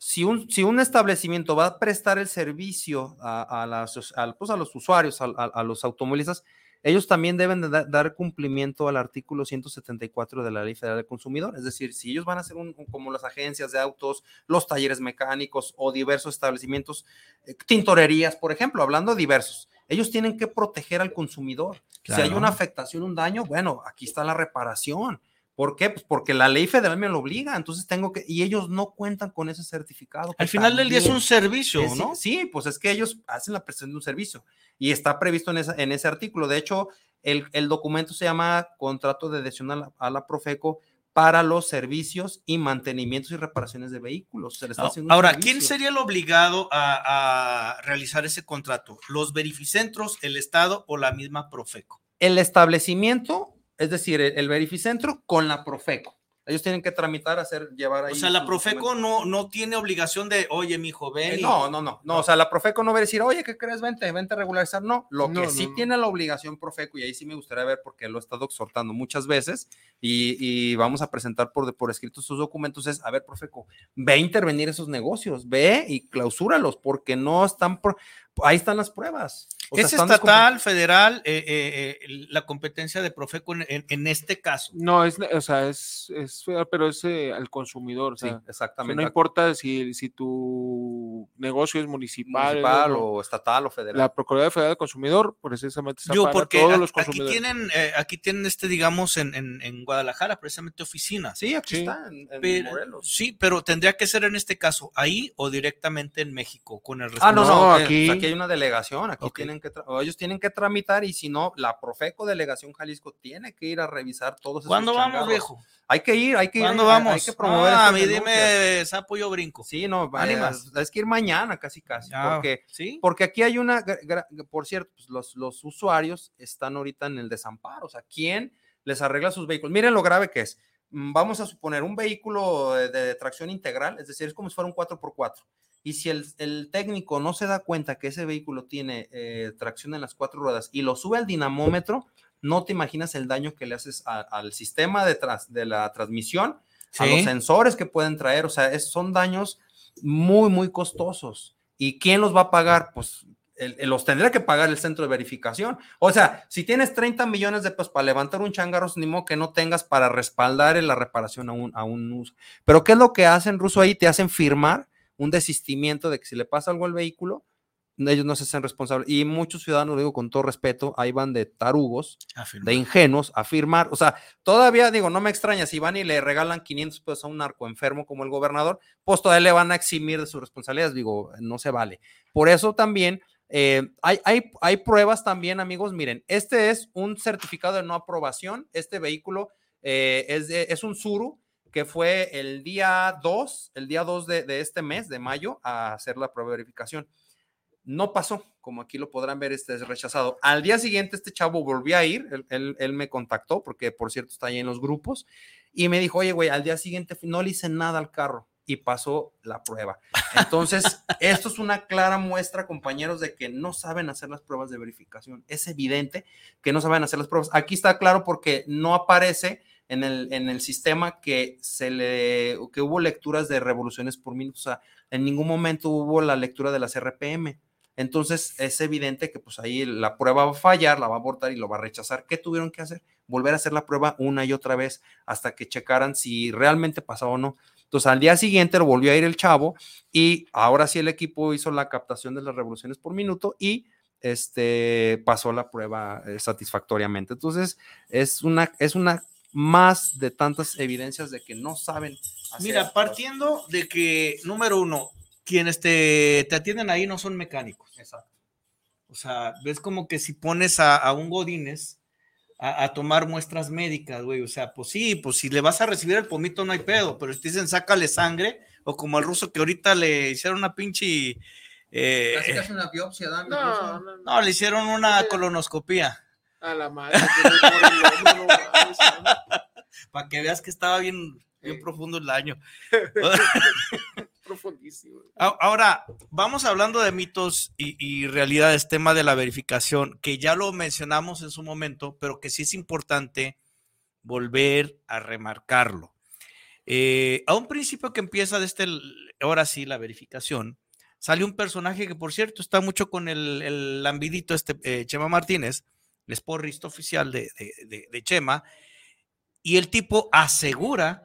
si un, si un establecimiento va a prestar el servicio a, a las- pues, a los usuarios, a, los automovilistas, ellos también deben de da- dar cumplimiento al artículo 174 de la Ley Federal del Consumidor. Es decir, si ellos van a hacer un, como las agencias de autos, los talleres mecánicos o diversos establecimientos, eh, tintorerías, por ejemplo, hablando de diversos, ellos tienen que proteger al consumidor. Si hay una afectación, un daño, bueno, aquí está la reparación. ¿Por qué? Pues porque la ley federal me lo obliga, entonces tengo que, y ellos no cuentan con ese certificado. Al final del día es un servicio, es- ¿no? Sí, pues es que ellos hacen la prestación de un servicio y está previsto en, esa- en ese artículo. De hecho, el, el documento se llama Contrato de adhesión a la, a la Profeco para los servicios y mantenimientos y reparaciones de vehículos. Se le está haciendo un Ahora, ¿quién sería el obligado a, a realizar ese contrato? ¿Los verificentros, el Estado o la misma Profeco? El establecimiento, es decir, el, el verificentro con la Profeco. Ellos tienen que tramitar, hacer, llevar ahí. O sea, la Profeco no, no tiene obligación de, oye, mi hijo, ven. Eh, No, no, no, no, o sea, la Profeco no va a decir, oye, ¿qué crees? Vente, vente a regularizar. No, lo No, que no, sí no. tiene la obligación Profeco, y ahí sí me gustaría ver porque lo he estado exhortando muchas veces, y, y vamos a presentar por, por escrito sus documentos, es, a ver, Profeco, ve a intervenir esos negocios, ve y clausúralos, porque no están, por, ahí están las pruebas. O ¿Es estatal, federal, eh, eh, eh, la competencia de Profeco en, en- en este caso? No, es, o sea, es, es pero es eh, al consumidor. O Sí, sea, o sea, exactamente. no importa si, si tu negocio es municipal, o estatal o federal. la Procuraduría Federal del Consumidor, precisamente está Digo, para porque todos a- los aquí consumidores. tienen, eh, aquí tienen este, digamos, en, en- en Guadalajara, precisamente oficinas. sí, aquí Sí. está, en, en Pero- Morelos. sí, pero tendría que ser en este caso ahí o directamente en México con el Ah, no, no, No, aquí- aquí hay una delegación, aquí tienen que, o ellos tienen que tramitar y si no, la Profeco Delegación Jalisco tiene que ir a revisar todos esos ¿Cuándo vamos, changarros. viejo? Hay que ir, hay que ir. ¿Cuándo hay- vamos? Hay que promover ah, a mí dime sapo yo brinco. Sí, no, ¿Animas? es, es que ir mañana casi casi, Ya, porque, ¿Sí? porque aquí hay una, por cierto, pues los, los usuarios están ahorita en el desamparo, o sea, ¿quién les arregla sus vehículos? Miren lo grave que es. Mm, Vamos a suponer un vehículo de, de tracción integral, es decir, es como si fuera un 4x4. Y si el, el técnico no se da cuenta que ese vehículo tiene eh, tracción en las cuatro ruedas y lo sube al dinamómetro, no te imaginas el daño que le haces a- al sistema de, tras- de la transmisión, a los sensores que pueden traer, o sea, es- son daños muy, muy costosos. ¿Y quién los va a pagar? Pues el- el- los tendría que pagar el centro de verificación. O sea, si tienes 30 millones de pesos para levantar un changarro, ni modo que no tengas para respaldar en la reparación a un, a un uso. Pero ¿qué es lo que hacen, Ruso, ahí? Te hacen firmar un desistimiento de que si le pasa algo al vehículo, ellos no se hacen responsables. Y muchos ciudadanos, lo digo con todo respeto, ahí van de tarugos, de ingenuos a firmar. O sea, todavía digo, no me extraña, si van y le regalan 500 pesos a un narco enfermo como el gobernador, pues todavía le van a eximir de sus responsabilidades. Digo, no se vale. Por eso también eh, hay, hay, hay pruebas también, amigos. Miren, este es un certificado de no aprobación. Este vehículo eh, es, de- es un Suru que fue el día 2, el día 2 de, de este mes, de mayo, a hacer la prueba de verificación. no pasó, como aquí lo podrán ver, este es rechazado. Al día siguiente este chavo volvió a ir, él, él- él me contactó, porque por cierto está ahí en los grupos, y me dijo, oye, güey, al día siguiente no le hice nada al carro y pasó la prueba. Entonces, esto es una clara muestra, compañeros, de que no saben hacer las pruebas de verificación. Es evidente que no saben hacer las pruebas. Aquí está claro porque no aparece en el, en el sistema que se le que hubo lecturas de revoluciones por minuto. O sea, en ningún momento hubo la lectura de las RPM. Entonces es evidente que pues ahí la prueba va a fallar, la va a abortar y lo va a rechazar. ¿Qué tuvieron que hacer? Volver a hacer la prueba una y otra vez hasta que checaran si realmente pasaba o no. Entonces al día siguiente lo volvió a ir el chavo y ahora sí el equipo hizo la captación de las revoluciones por minuto y este pasó la prueba eh, satisfactoriamente. Entonces es una es una más de tantas evidencias de que no saben. hacer Mira, partiendo de que, número uno, quienes te, te atienden ahí no son mecánicos. Exacto. O sea, ves como que si pones a, a un Godínez a, a tomar muestras médicas, güey, o sea, pues sí, pues si le vas a recibir el pomito no hay pedo, pero si te dicen sácale sangre, o como al ruso que ahorita le hicieron una pinche... eh, Casi casi una biopsia, Dani, No, no, no. no, le hicieron una colonoscopía, A la madre. el para que veas que estaba bien, bien Sí. profundo el daño. Profundísimo. Ahora, vamos hablando de mitos y, y realidades, tema de la verificación, que ya lo mencionamos en su momento, pero que sí es importante volver a remarcarlo. Eh, a un principio que empieza de este, ahora sí, la verificación, sale un personaje que, por cierto, está mucho con el, el lambidito, este eh, Chema Martínez, el porrista oficial de, de- de- de Chema, y el tipo asegura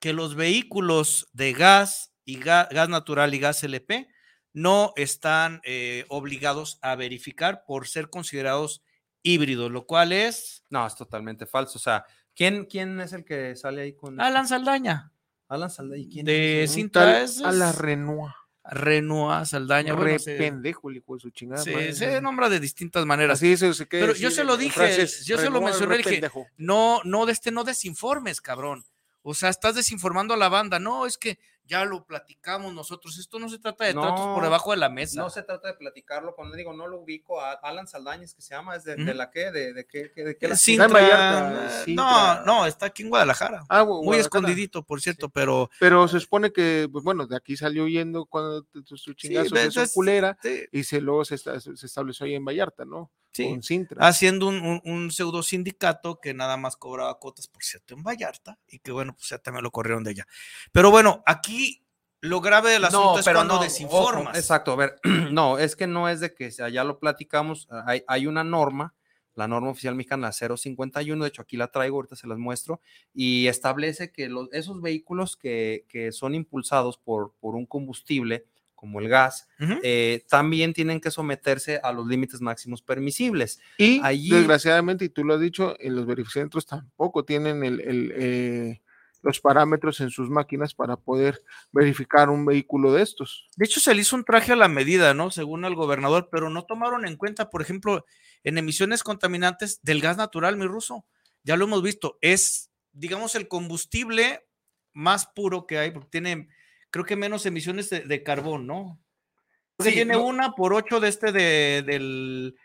que los vehículos de gas y ga- gas, natural y gas LP no están eh, obligados a verificar por ser considerados híbridos, lo cual es No, es totalmente falso. O sea, ¿quién, quién es el que sale ahí con Alan Saldaña, Alan Saldaña? ¿Quién de es tal es- a la Renoir. Renoir Saldaña. Re bueno, pendejo, el hijo de su chingada. se- madre. se nombra de distintas maneras. Así se, se Pero yo se lo dije, yo se lo mencioné, dije, pendejo. no, no, de este, no desinformes, cabrón. O sea, estás desinformando a la banda. No, es que ya lo platicamos nosotros. Esto no se trata de tratos por debajo de la mesa. No se trata de platicarlo, cuando digo no lo ubico, a Alan Saldaña es que se llama, es de, de la qué, de, de qué, qué- de qué Eh, la- Sintra, Vallarta, eh, Sintra. no, no, está aquí en Guadalajara. Ah, Muy Guadalajara. escondidito, por cierto, pero Pero se supone que, pues bueno, de aquí salió yendo cuando su chingazo ves, de su culera sí, y se luego se, esta- se estableció ahí en Vallarta, ¿no? Sí, Con Sintra. haciendo un, un- un pseudo sindicato que nada más cobraba cuotas, por cierto, en Vallarta, y que bueno, pues ya también lo corrieron de allá. Pero bueno, aquí lo grave del asunto es cuando no, desinformas. ojo, exacto, a ver, no, es que no es de que ya lo platicamos, hay, hay una norma, la norma oficial mexicana, la 051, de hecho aquí la traigo, ahorita se las muestro, y establece que los, esos vehículos que, que son impulsados por, por un combustible, como el gas, eh, también tienen que someterse a los límites máximos permisibles. Y allí- desgraciadamente, y tú lo has dicho, en los verificentros tampoco tienen el, el, eh, los parámetros en sus máquinas para poder verificar un vehículo de estos. De hecho, se le hizo un traje a la medida, ¿no? Según el gobernador, pero no tomaron en cuenta, por ejemplo, en emisiones contaminantes del gas natural, mi ruso. Ya lo hemos visto. Es, digamos, el combustible más puro que hay, porque tiene, creo que menos emisiones de, de carbón, ¿no? Porque Sí, tiene no- una por ocho de este de, del,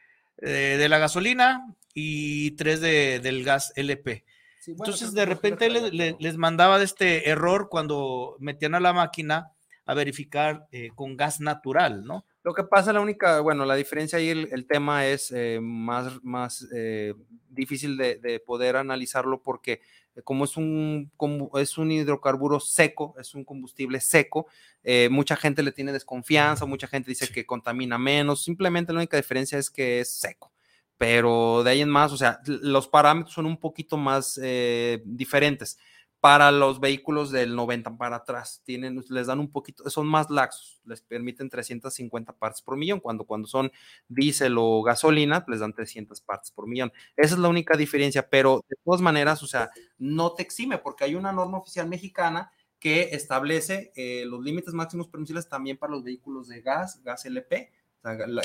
eh, de la gasolina y tres de, del gas LP. Entonces, de repente le- le- les mandaba de este error cuando metían a la máquina a verificar eh, con gas natural, ¿no? Lo que pasa, la única, bueno, la diferencia ahí, el, el tema es eh, más, más eh, difícil de, de poder analizarlo porque como es un, como es un hidrocarburo seco, es un combustible seco, eh, mucha gente le tiene desconfianza, mucha gente dice que contamina menos, simplemente la única diferencia es que es seco. Pero de ahí en más, o sea, los parámetros son un poquito más eh, diferentes. Para los vehículos del 90 para atrás, tienen, les dan un poquito, son más laxos, les permiten 350 partes por millón, cuando, cuando son diésel o gasolina, les dan 300 partes por millón. Esa es la única diferencia, pero de todas maneras, o sea, no te exime, porque hay una norma oficial mexicana que establece eh, los límites máximos permisibles también para los vehículos de gas, gas LP,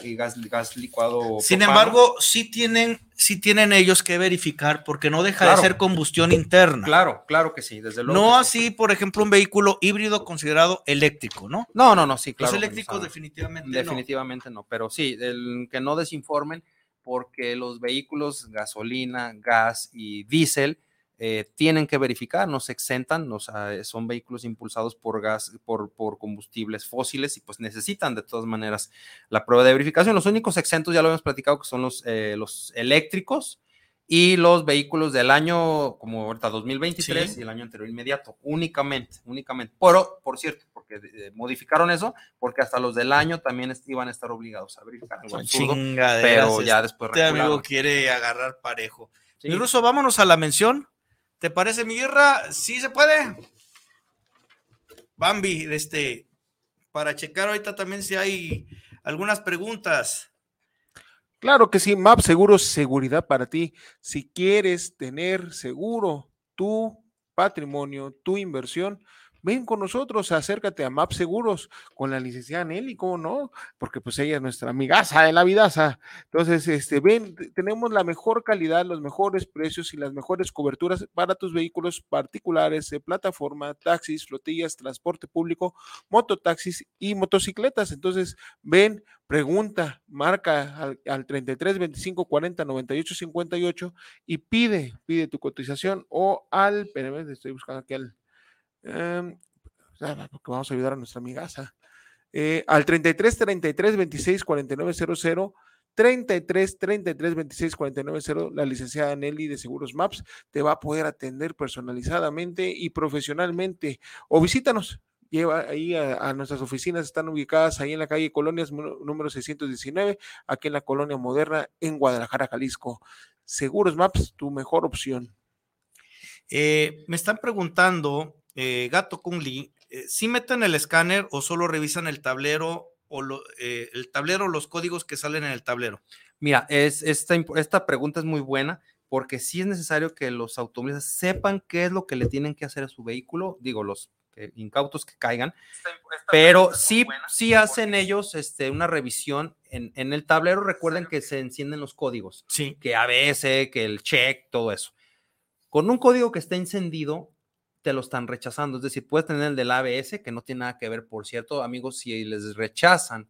y gas, gas licuado. Sin propano. embargo, sí tienen, sí tienen ellos que verificar porque no deja Claro. de ser combustión interna. Claro, claro que sí, desde luego. No sí. así, por ejemplo, un vehículo híbrido considerado eléctrico, ¿no? No, no, no, sí, claro. Los que eléctricos definitivamente no. Definitivamente no, pero sí, el, que no desinformen porque los vehículos gasolina, gas y diésel eh, tienen que verificar, no se exentan, o sea, son vehículos impulsados por gas, por, por combustibles fósiles y pues necesitan de todas maneras la prueba de verificación. Los únicos exentos, ya lo hemos platicado, que son los, eh, los eléctricos y los vehículos del año, como ahorita 2023 Sí. y el año anterior inmediato, únicamente, únicamente. Pero, por cierto, porque eh, modificaron eso, porque hasta los del año también iban a estar obligados a verificar. absurdo, Chingaderas, pero ya después Este amigo quiere agarrar parejo. Sí. Ruso, vámonos a la mención. ¿Te parece, mi guerra? ¿Sí se puede? Bambi, este, para checar ahorita también si hay algunas preguntas. Claro que sí, MAP Seguros, seguridad para ti. Si quieres tener seguro tu patrimonio, tu inversión, ven con nosotros, acércate a MAP Seguros con la licenciada Nelly, ¿cómo no? Porque pues ella es nuestra amigaza de la vidaza. Entonces, este, ven, te- tenemos la mejor calidad, los mejores precios y las mejores coberturas para tus vehículos particulares, de plataforma, taxis, flotillas, transporte público, mototaxis y motocicletas. Entonces, ven, pregunta, marca al, al 33 25 40 98 58 y pide, pide tu cotización o al, espérame, estoy buscando aquí al, em, porque vamos a ayudar a nuestra amigaza, eh, al 33 33 26 49 00 33 33 26 49 0, la licenciada Nelly de Seguros Maps te va a poder atender personalizadamente y profesionalmente. O visítanos, lleva ahí a, nuestras oficinas, están ubicadas ahí en la calle Colonias número 619, aquí en la colonia moderna en Guadalajara, Jalisco. Seguros Maps, tu mejor opción. Eh, me están preguntando, eh, Gato Kunli, eh, ¿sí meten el escáner o solo revisan el tablero o lo- eh, el tablero, los códigos que salen en el tablero? Mira, es, esta, pregunta es muy buena porque sí es necesario que los automovilistas sepan qué es lo que le tienen que hacer a su vehículo, digo, los eh, incautos que caigan, pero sí, sí hacen ellos este, una revisión en, en el tablero. Recuerden que se encienden los códigos, Sí. que ABS, que el check, todo eso. Con un código que está encendido, te lo están rechazando. Es decir, puedes tener el del ABS, que no tiene nada que ver, por cierto, amigos, si les rechazan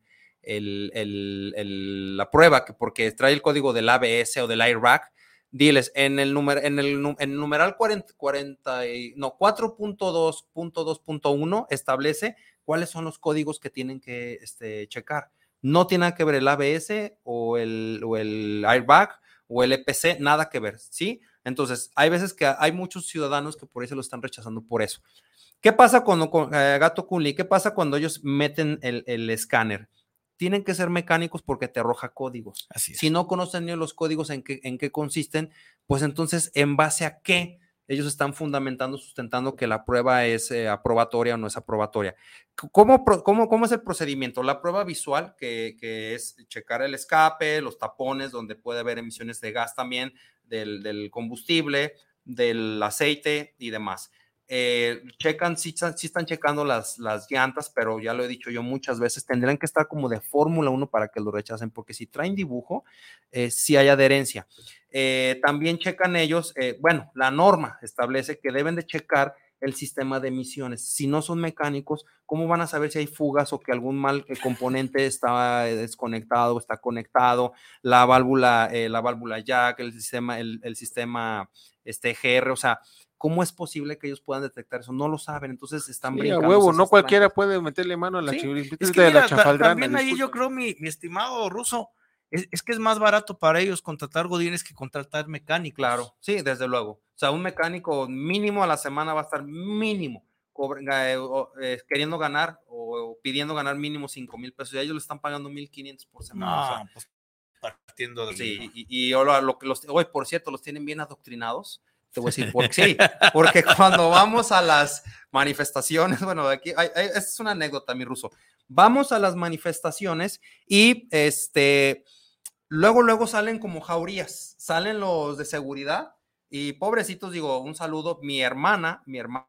la prueba, que porque trae el código del ABS o del airbag, diles en el, número en el, numeral 40, 40 y- no, 4.2.2.1 establece cuáles son los códigos que tienen que este, checar. No tiene nada que ver el ABS o o el airbag o el EPC, nada que ver, ¿sí? Entonces, hay veces que hay muchos ciudadanos que por eso lo están rechazando por eso. ¿Qué pasa cuando, con eh, Gato Kunli? ¿Qué pasa cuando ellos meten el, el escáner? Tienen que ser mecánicos porque te arroja códigos. Así. Si no conocen ellos los códigos en qué, en qué consisten, pues entonces, ¿en base a qué ellos están fundamentando, sustentando que la prueba es eh, aprobatoria o no es aprobatoria? ¿Cómo, cómo, ¿Cómo es el procedimiento? La prueba visual, que, que es checar el escape, los tapones, donde puede haber emisiones de gas también, del, combustible, del aceite y demás. Eh, checan, sí, sí están checando las, las llantas, pero ya lo he dicho yo muchas veces, tendrían que estar como de Fórmula 1 para que lo rechacen, porque si traen dibujo, eh, sí hay adherencia. Eh, también checan ellos, eh, bueno, la norma establece que deben de checar el sistema de emisiones. Si no son mecánicos, ¿cómo van a saber si hay fugas o que algún mal eh, componente está eh, desconectado, está conectado? La válvula, eh, la válvula jack, el sistema, el, el sistema este, GR, o sea, ¿cómo es posible que ellos puedan detectar eso? No lo saben, entonces están Sí, a huevo, no cualquiera trancas. puede meterle mano a la Sí, Es que de mira, la chafaldrana. también ahí yo creo, mi, mi estimado ruso, es, es que es más barato para ellos contratar godines que contratar mecánicos. Claro, sí, desde luego. O sea, un mecánico mínimo a la semana va a estar mínimo eh, eh, queriendo ganar o, pidiendo ganar mínimo 5 mil pesos. Y a ellos le están pagando 1.500 por semana. o sea, No, pues partiendo de Sí, y, y ahora lo que los, hoy, por cierto, los tienen bien adoctrinados. Te voy a decir por qué. Sí, porque cuando vamos a las manifestaciones, bueno, aquí hay, hay- esta es una anécdota, mi ruso. Vamos a las manifestaciones y este, luego, luego salen como jaurías, salen los de seguridad y pobrecitos, digo, un saludo. Mi hermana, mi hermana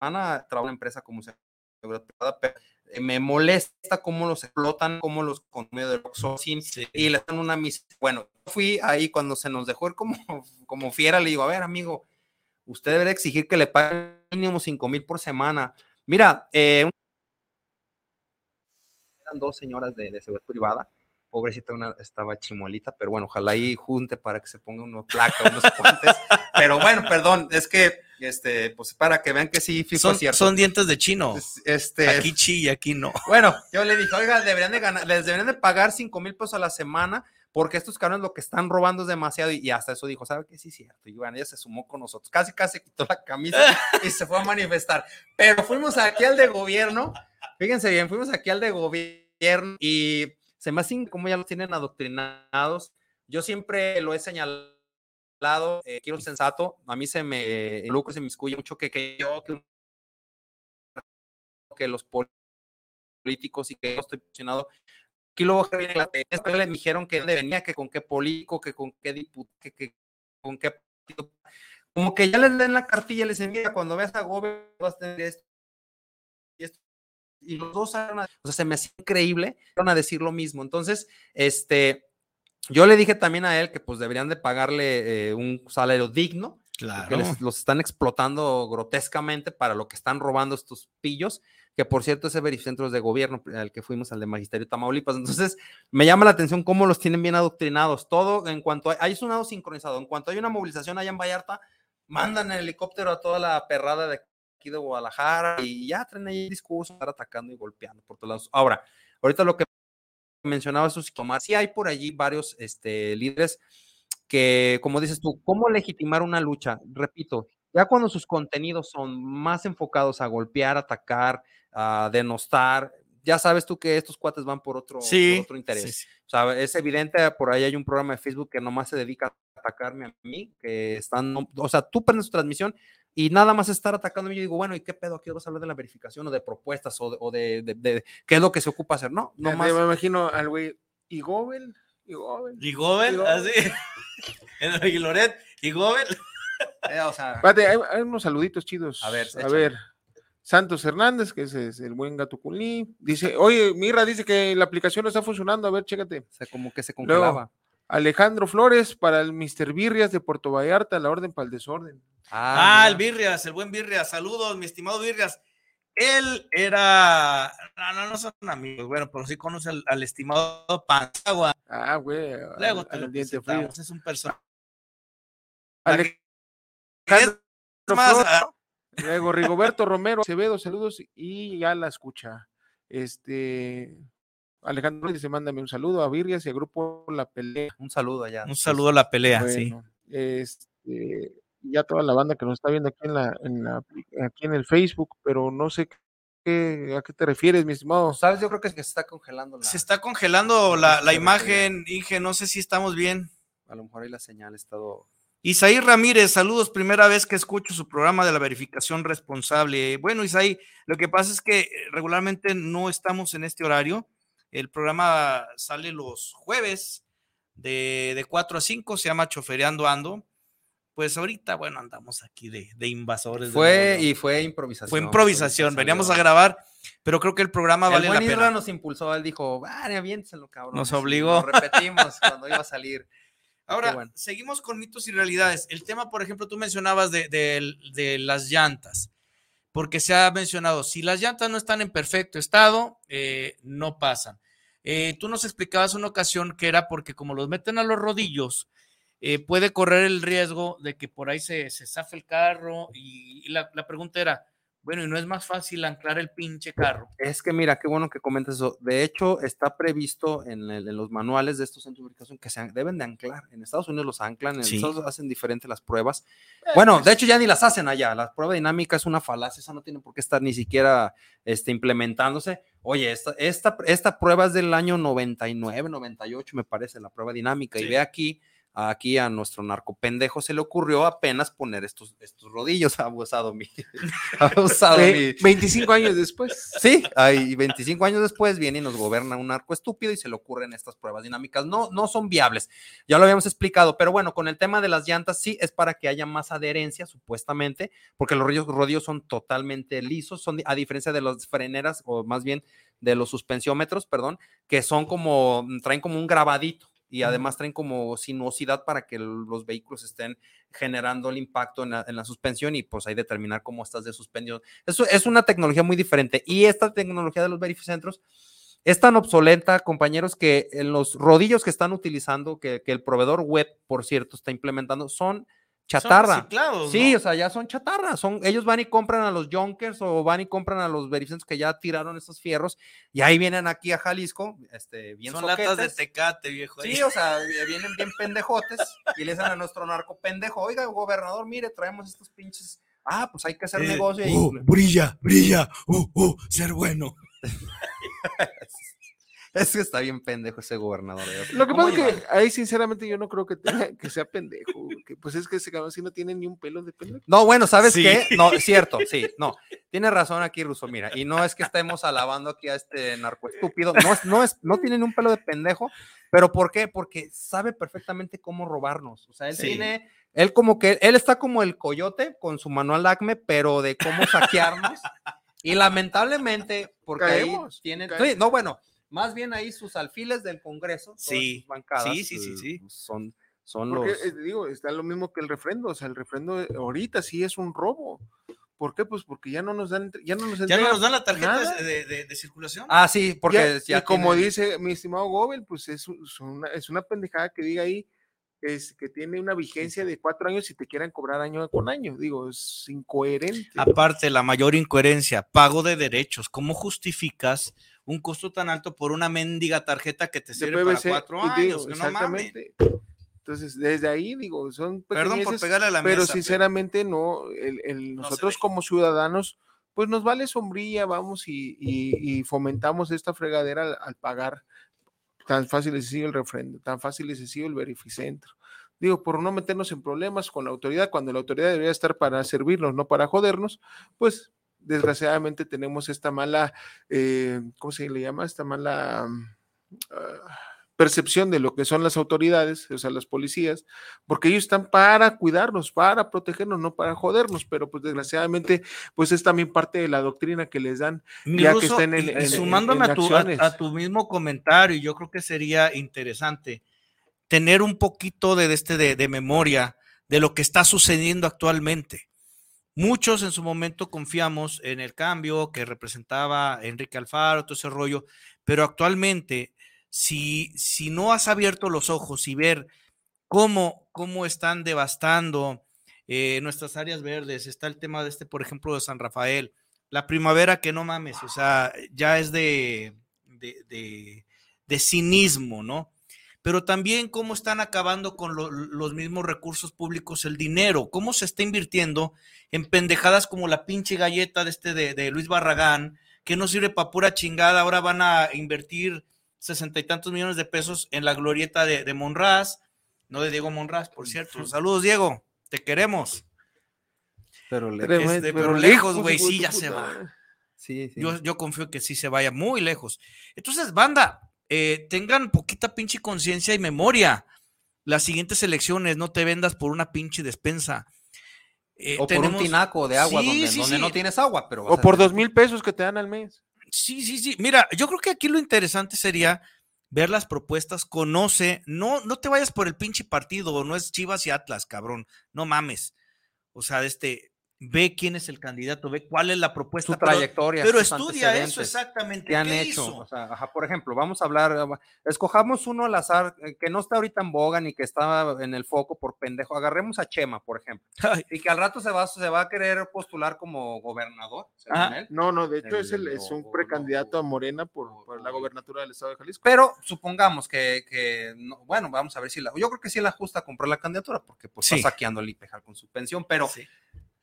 trabaja en una empresa como seguridad privada, pero eh, me molesta cómo los explotan, cómo los con medio de outsourcing y le dan una misa. Bueno, fui ahí cuando se nos dejó ir como, como fiera, le digo, a ver, amigo, usted debe exigir que le paguen mínimo 5 mil por semana. Mira, eh, eran dos señoras de, de seguridad privada. Pobrecita, una estaba chimuelita, pero bueno, ojalá ahí junte para que se ponga una placa, unos puentes. pero bueno, perdón, es que, este, pues para que vean que sí, fijo Son, cierto. son dientes de chino. Este, Aquí chi y aquí no. bueno, yo le dije, oiga, deberían de ganar, les deberían de pagar 5 mil pesos a la semana porque estos cabrones lo que están robando es demasiado y, y hasta eso dijo, ¿sabe qué? Sí, cierto. Y bueno, ella se sumó con nosotros, casi, casi quitó la camisa y se fue a manifestar. Pero fuimos aquí al de gobierno, fíjense bien, fuimos aquí al de gobierno y se me hace como ya los tienen adoctrinados. Yo siempre lo he señalado, eh, quiero ser sensato, a mí se me lucro, se me escuye mucho que, que yo, que, que los políticos y que yo estoy posicionado aquí luego que la le dijeron que dónde venía, que con qué político, que con qué diputado, que, con qué partido. Como que ya les den la cartilla, les envía cuando veas a Gómez vas a tener esto. Y los dos eran o sea, se me hacía increíble, van a decir lo mismo. Entonces, este, yo le dije también a él que pues deberían de pagarle eh, un salario digno, Claro. que les- los están explotando grotescamente para lo que están robando estos pillos, que por cierto ese verificentro es de gobierno, al que fuimos al de Magisterio Tamaulipas. Entonces, me llama la atención cómo los tienen bien adoctrinados. Todo en cuanto hay, hay sonado sincronizado, en cuanto hay una movilización allá en Vallarta, mandan el helicóptero a toda la perrada de aquí de Guadalajara y ya traen ahí el discurso, estar atacando y golpeando por todos lados. Ahora, ahorita lo que mencionaba Tomás, sí hay por allí varios este, líderes que, como dices tú, ¿cómo legitimar una lucha? Repito, ya cuando sus contenidos son más enfocados a golpear, atacar, a denostar, ya sabes tú que estos cuates van por otro, por Sí, otro interés. sí, sí. O sea, es evidente, por ahí hay un programa de Facebook que nomás se dedica a atacarme a mí, que están, o sea, tú prendes tu transmisión y nada más estar atacándome. Yo digo, bueno, ¿y qué pedo? Aquí vas a hablar de la verificación o de propuestas o de, o de, de- de- qué es lo que se ocupa hacer? No, Ya nomás. te- me imagino al güey, ¿y Gobel? ¿Y Gobel? Y Gobel, Y Gobel. así. y Loret, y Gobel. eh, o sea, hay, hay unos saluditos chidos. A ver, a ver. Santos Hernández, que ese es el buen gato culí. Dice, oye, Mirra dice que la aplicación no está funcionando. A ver, chécate. o sea, como que se Luego, congelaba. Alejandro Flores para el Mr. Birrias de Puerto Vallarta, la orden para el desorden. Ah, el mira. Birrias, el buen Birrias. Saludos, mi estimado Birrias. Él era. No, no, no son amigos. Bueno, pero sí conoce al, al estimado Panzagua. Ah, güey. Luego al- te al lo diente frío. Es un personaje. Alejandro más, ah, Luego Rigoberto Romero Acevedo, saludos y ya la escucha. Este Alejandro dice: Mándame un saludo a Virrias y al grupo La Pelea. Un saludo allá. Un saludo a la pelea, sí. Este, y ya toda la banda que nos está viendo aquí en la, en la aquí en el Facebook, pero no sé qué, a qué te refieres, mi estimado. ¿Sabes? Yo creo que se está congelando la, Se está congelando la, la imagen, Inge. No sé si estamos bien. a lo mejor ahí la señal ha estado. Isaí Ramírez, saludos, primera vez que escucho su programa de la verificación responsable. Bueno, Isaí, lo que pasa es que regularmente no estamos en este horario. El programa sale los jueves de, de 4 a 5, se llama Chofereando Ando. Pues ahorita, bueno, andamos aquí de, de invasores. Fue y fue improvisación. Fue improvisación, veníamos a grabar, pero creo que el programa El vale la buen Isra pena. nos impulsó, él dijo, vale, aviéntenselo, cabrón. Nos obligó. Lo repetimos cuando iba a salir. Ahora, bueno. seguimos con mitos y realidades. El tema, por ejemplo, tú mencionabas de, de- de las llantas, porque se ha mencionado, si las llantas no están en perfecto estado, eh, no pasan. Eh, tú nos explicabas una ocasión que era porque como los meten a los rodillos, eh, puede correr el riesgo de que por ahí se, se zafe el carro y, y la, la pregunta era, bueno, ¿y no es más fácil anclar el pinche carro? Es que mira, qué bueno que comentas eso. De hecho, está previsto en, el- en los manuales de estos centros de ubicación que se an- deben de anclar. En Estados Unidos los anclan, en Sí. Estados Unidos hacen diferentes las pruebas. Bueno, de hecho ya ni las hacen allá. La prueba dinámica es una falacia, esa no tiene por qué estar ni siquiera este, implementándose. Oye, esta, esta, esta prueba es del año 99, 98, me parece, la prueba dinámica. Sí. Y ve aquí aquí a nuestro narco pendejo se le ocurrió apenas poner estos, estos rodillos. Abusado mi. abusado mi. 25 años después. Sí, ahí 25 años después viene y nos gobierna un narco estúpido y se le ocurren estas pruebas dinámicas. No, no son viables. Ya lo habíamos explicado, pero bueno, con el tema de las llantas sí es para que haya más adherencia, supuestamente, porque los rodillos, rodillos son totalmente lisos, son a diferencia de las freneras o más bien de los suspensiómetros, perdón, que son como, traen como un grabadito y además traen como sinuosidad para que los vehículos estén generando el impacto en la, en la suspensión y pues ahí determinar cómo estás de suspensión. Eso es una tecnología muy diferente y esta tecnología de los verificentros es tan obsoleta, compañeros, que en los rodillos que están utilizando, que, que el proveedor web, por cierto, está implementando, son chatarra. reciclados, sí, ¿no? o sea, ya son chatarra. Son, ellos van y compran a los Junkers o van y compran a los verificentros que ya tiraron esos fierros y ahí vienen aquí a Jalisco, este, bien Son latas de tecate, viejo. Sí, o sea, eh, vienen bien pendejotes y le dicen a nuestro narco pendejo, oiga, gobernador, mire, traemos estos pinches. Ah, pues hay que hacer Eh, negocio. y- uh, brilla, brilla, uh, uh, ser bueno. Es que está bien pendejo ese gobernador. Lo que ¿Cómo pasa es que ahí sinceramente yo no creo que, tenga- que sea pendejo, que pues es que ese cabrón sí no tiene ni un pelo de pendejo. No, bueno, ¿sabes Sí. qué? No, es cierto, sí, no. Tiene razón aquí, Ruso, mira, y no es que estemos alabando aquí a este narco estúpido, no, es, no, es, no tiene ni un pelo de pendejo, pero ¿por qué? Porque sabe perfectamente cómo robarnos. O sea, él Sí. tiene, él como que, él está como el coyote con su manual ACME, pero de cómo saquearnos. y lamentablemente, porque Caemos, ahí tienen, caemos. no, bueno, más bien ahí sus alfiles del Congreso, Sí, sus bancadas, sí, sí, sí, eh, sí. son, son Porque, los... eh, digo, está lo mismo que el refrendo, o sea, el refrendo eh, ahorita sí es un robo. ¿Por qué? Pues porque ya no nos dan, ya no nos ¿Ya no nos dan la tarjeta de, de- de- circulación? Ah, sí, porque Ya, ya y como tienen- dice mi estimado Gobel, pues es, son una, es una pendejada que diga ahí es que tiene una vigencia de cuatro años y te quieran cobrar año con año. Digo, es incoherente. Aparte, la mayor incoherencia, pago de derechos. ¿Cómo justificas un costo tan alto por una mendiga tarjeta que te sirve para cuatro y digo, años? Que no mames. exactamente. Entonces, desde ahí, digo, son Perdón por pegarle a la pero mesa. sinceramente no, el- el- No nosotros deja. como ciudadanos, pues nos vale sombrilla, vamos y, y- y fomentamos esta fregadera al, al pagar tan fácil y sencillo el refrendo, tan fácil y sencillo el verificentro. Digo, por no meternos en problemas con la autoridad, cuando la autoridad debería estar para servirnos, no para jodernos, pues desgraciadamente tenemos esta mala, eh, ¿cómo se le llama? Esta mala mm, ah, percepción de lo que son las autoridades, o sea, las policías, porque ellos están para cuidarnos, para protegernos, no para jodernos, pero pues desgraciadamente, pues es también parte de la doctrina que les dan. Mi ya que estén en- y- sumándome en a, tu, a- tu mismo comentario, yo creo que sería interesante tener un poquito de, de este de, de memoria de lo que está sucediendo actualmente. Muchos en su momento confiamos en el cambio que representaba Enrique Alfaro, todo ese rollo, pero actualmente, si, si no has abierto los ojos y ver cómo, cómo están devastando eh, nuestras áreas verdes, está el tema de este, por ejemplo, de San Rafael, la primavera que no mames, o sea, ya es de, de, de- de cinismo, ¿no? Pero también cómo están acabando con lo- los mismos recursos públicos, el dinero, cómo se está invirtiendo en pendejadas como la pinche galleta de este de, de Luis Barragán, que no sirve para pura chingada, ahora van a invertir sesenta y tantos millones de pesos en la glorieta de, de Monraz, no de Diego Monraz, por cierto. Saludos, Diego, te queremos. Pero le- este, pero lejos, güey, sí, ya puta se va. madre. sí, sí. Yo, yo confío que sí se vaya muy lejos. Entonces, banda, eh, tengan poquita pinche conciencia y memoria. Las siguientes elecciones, no te vendas por una pinche despensa. Eh, o por un tinaco de agua Sí, donde, sí, donde sí. no tienes agua, pero O por dos mil pesos que te dan al mes. Sí, sí, sí. Mira, yo creo que aquí lo interesante sería ver las propuestas, conoce, no, no te vayas por el pinche partido, no es Chivas y Atlas, cabrón, no mames. O sea, este, ve quién es el candidato, ve cuál es la propuesta. su pero- trayectoria. Pero, sus estudia eso exactamente. que han ¿qué hecho. hizo? O sea, ajá, por ejemplo, vamos a hablar, eh, escojamos uno al azar eh, que no está ahorita en boga ni que está en el foco por pendejo. Agarremos a Chema, por ejemplo, Ay, y que al rato se va, se va a querer postular como gobernador, según Ajá. él. No, no, de hecho es, el, es un precandidato a Morena por, la gobernatura del estado de Jalisco. Pero supongamos que, que no- bueno, vamos a ver si la, yo creo que sí la justa comprar la candidatura porque pues Sí. está saqueando el IPEJAL con su pensión, pero sí.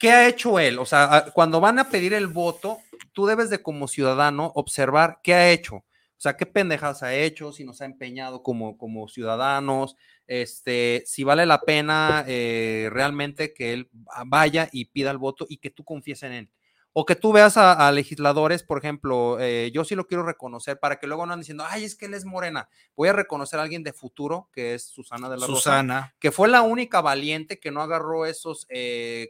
¿Qué ha hecho él? O sea, cuando van a pedir el voto, tú debes de como ciudadano observar qué ha hecho. O sea, qué pendejas ha hecho, si nos ha empeñado como, como ciudadanos, este, si vale la pena eh, realmente que él vaya y pida el voto y que tú confíes en él. O que tú veas a, a legisladores, por ejemplo, eh, yo sí lo quiero reconocer para que luego no anden diciendo, ay, es que él es morena. Voy a reconocer a alguien de futuro, que es Susana de la Rosa, Susana. que fue la única valiente que no agarró esos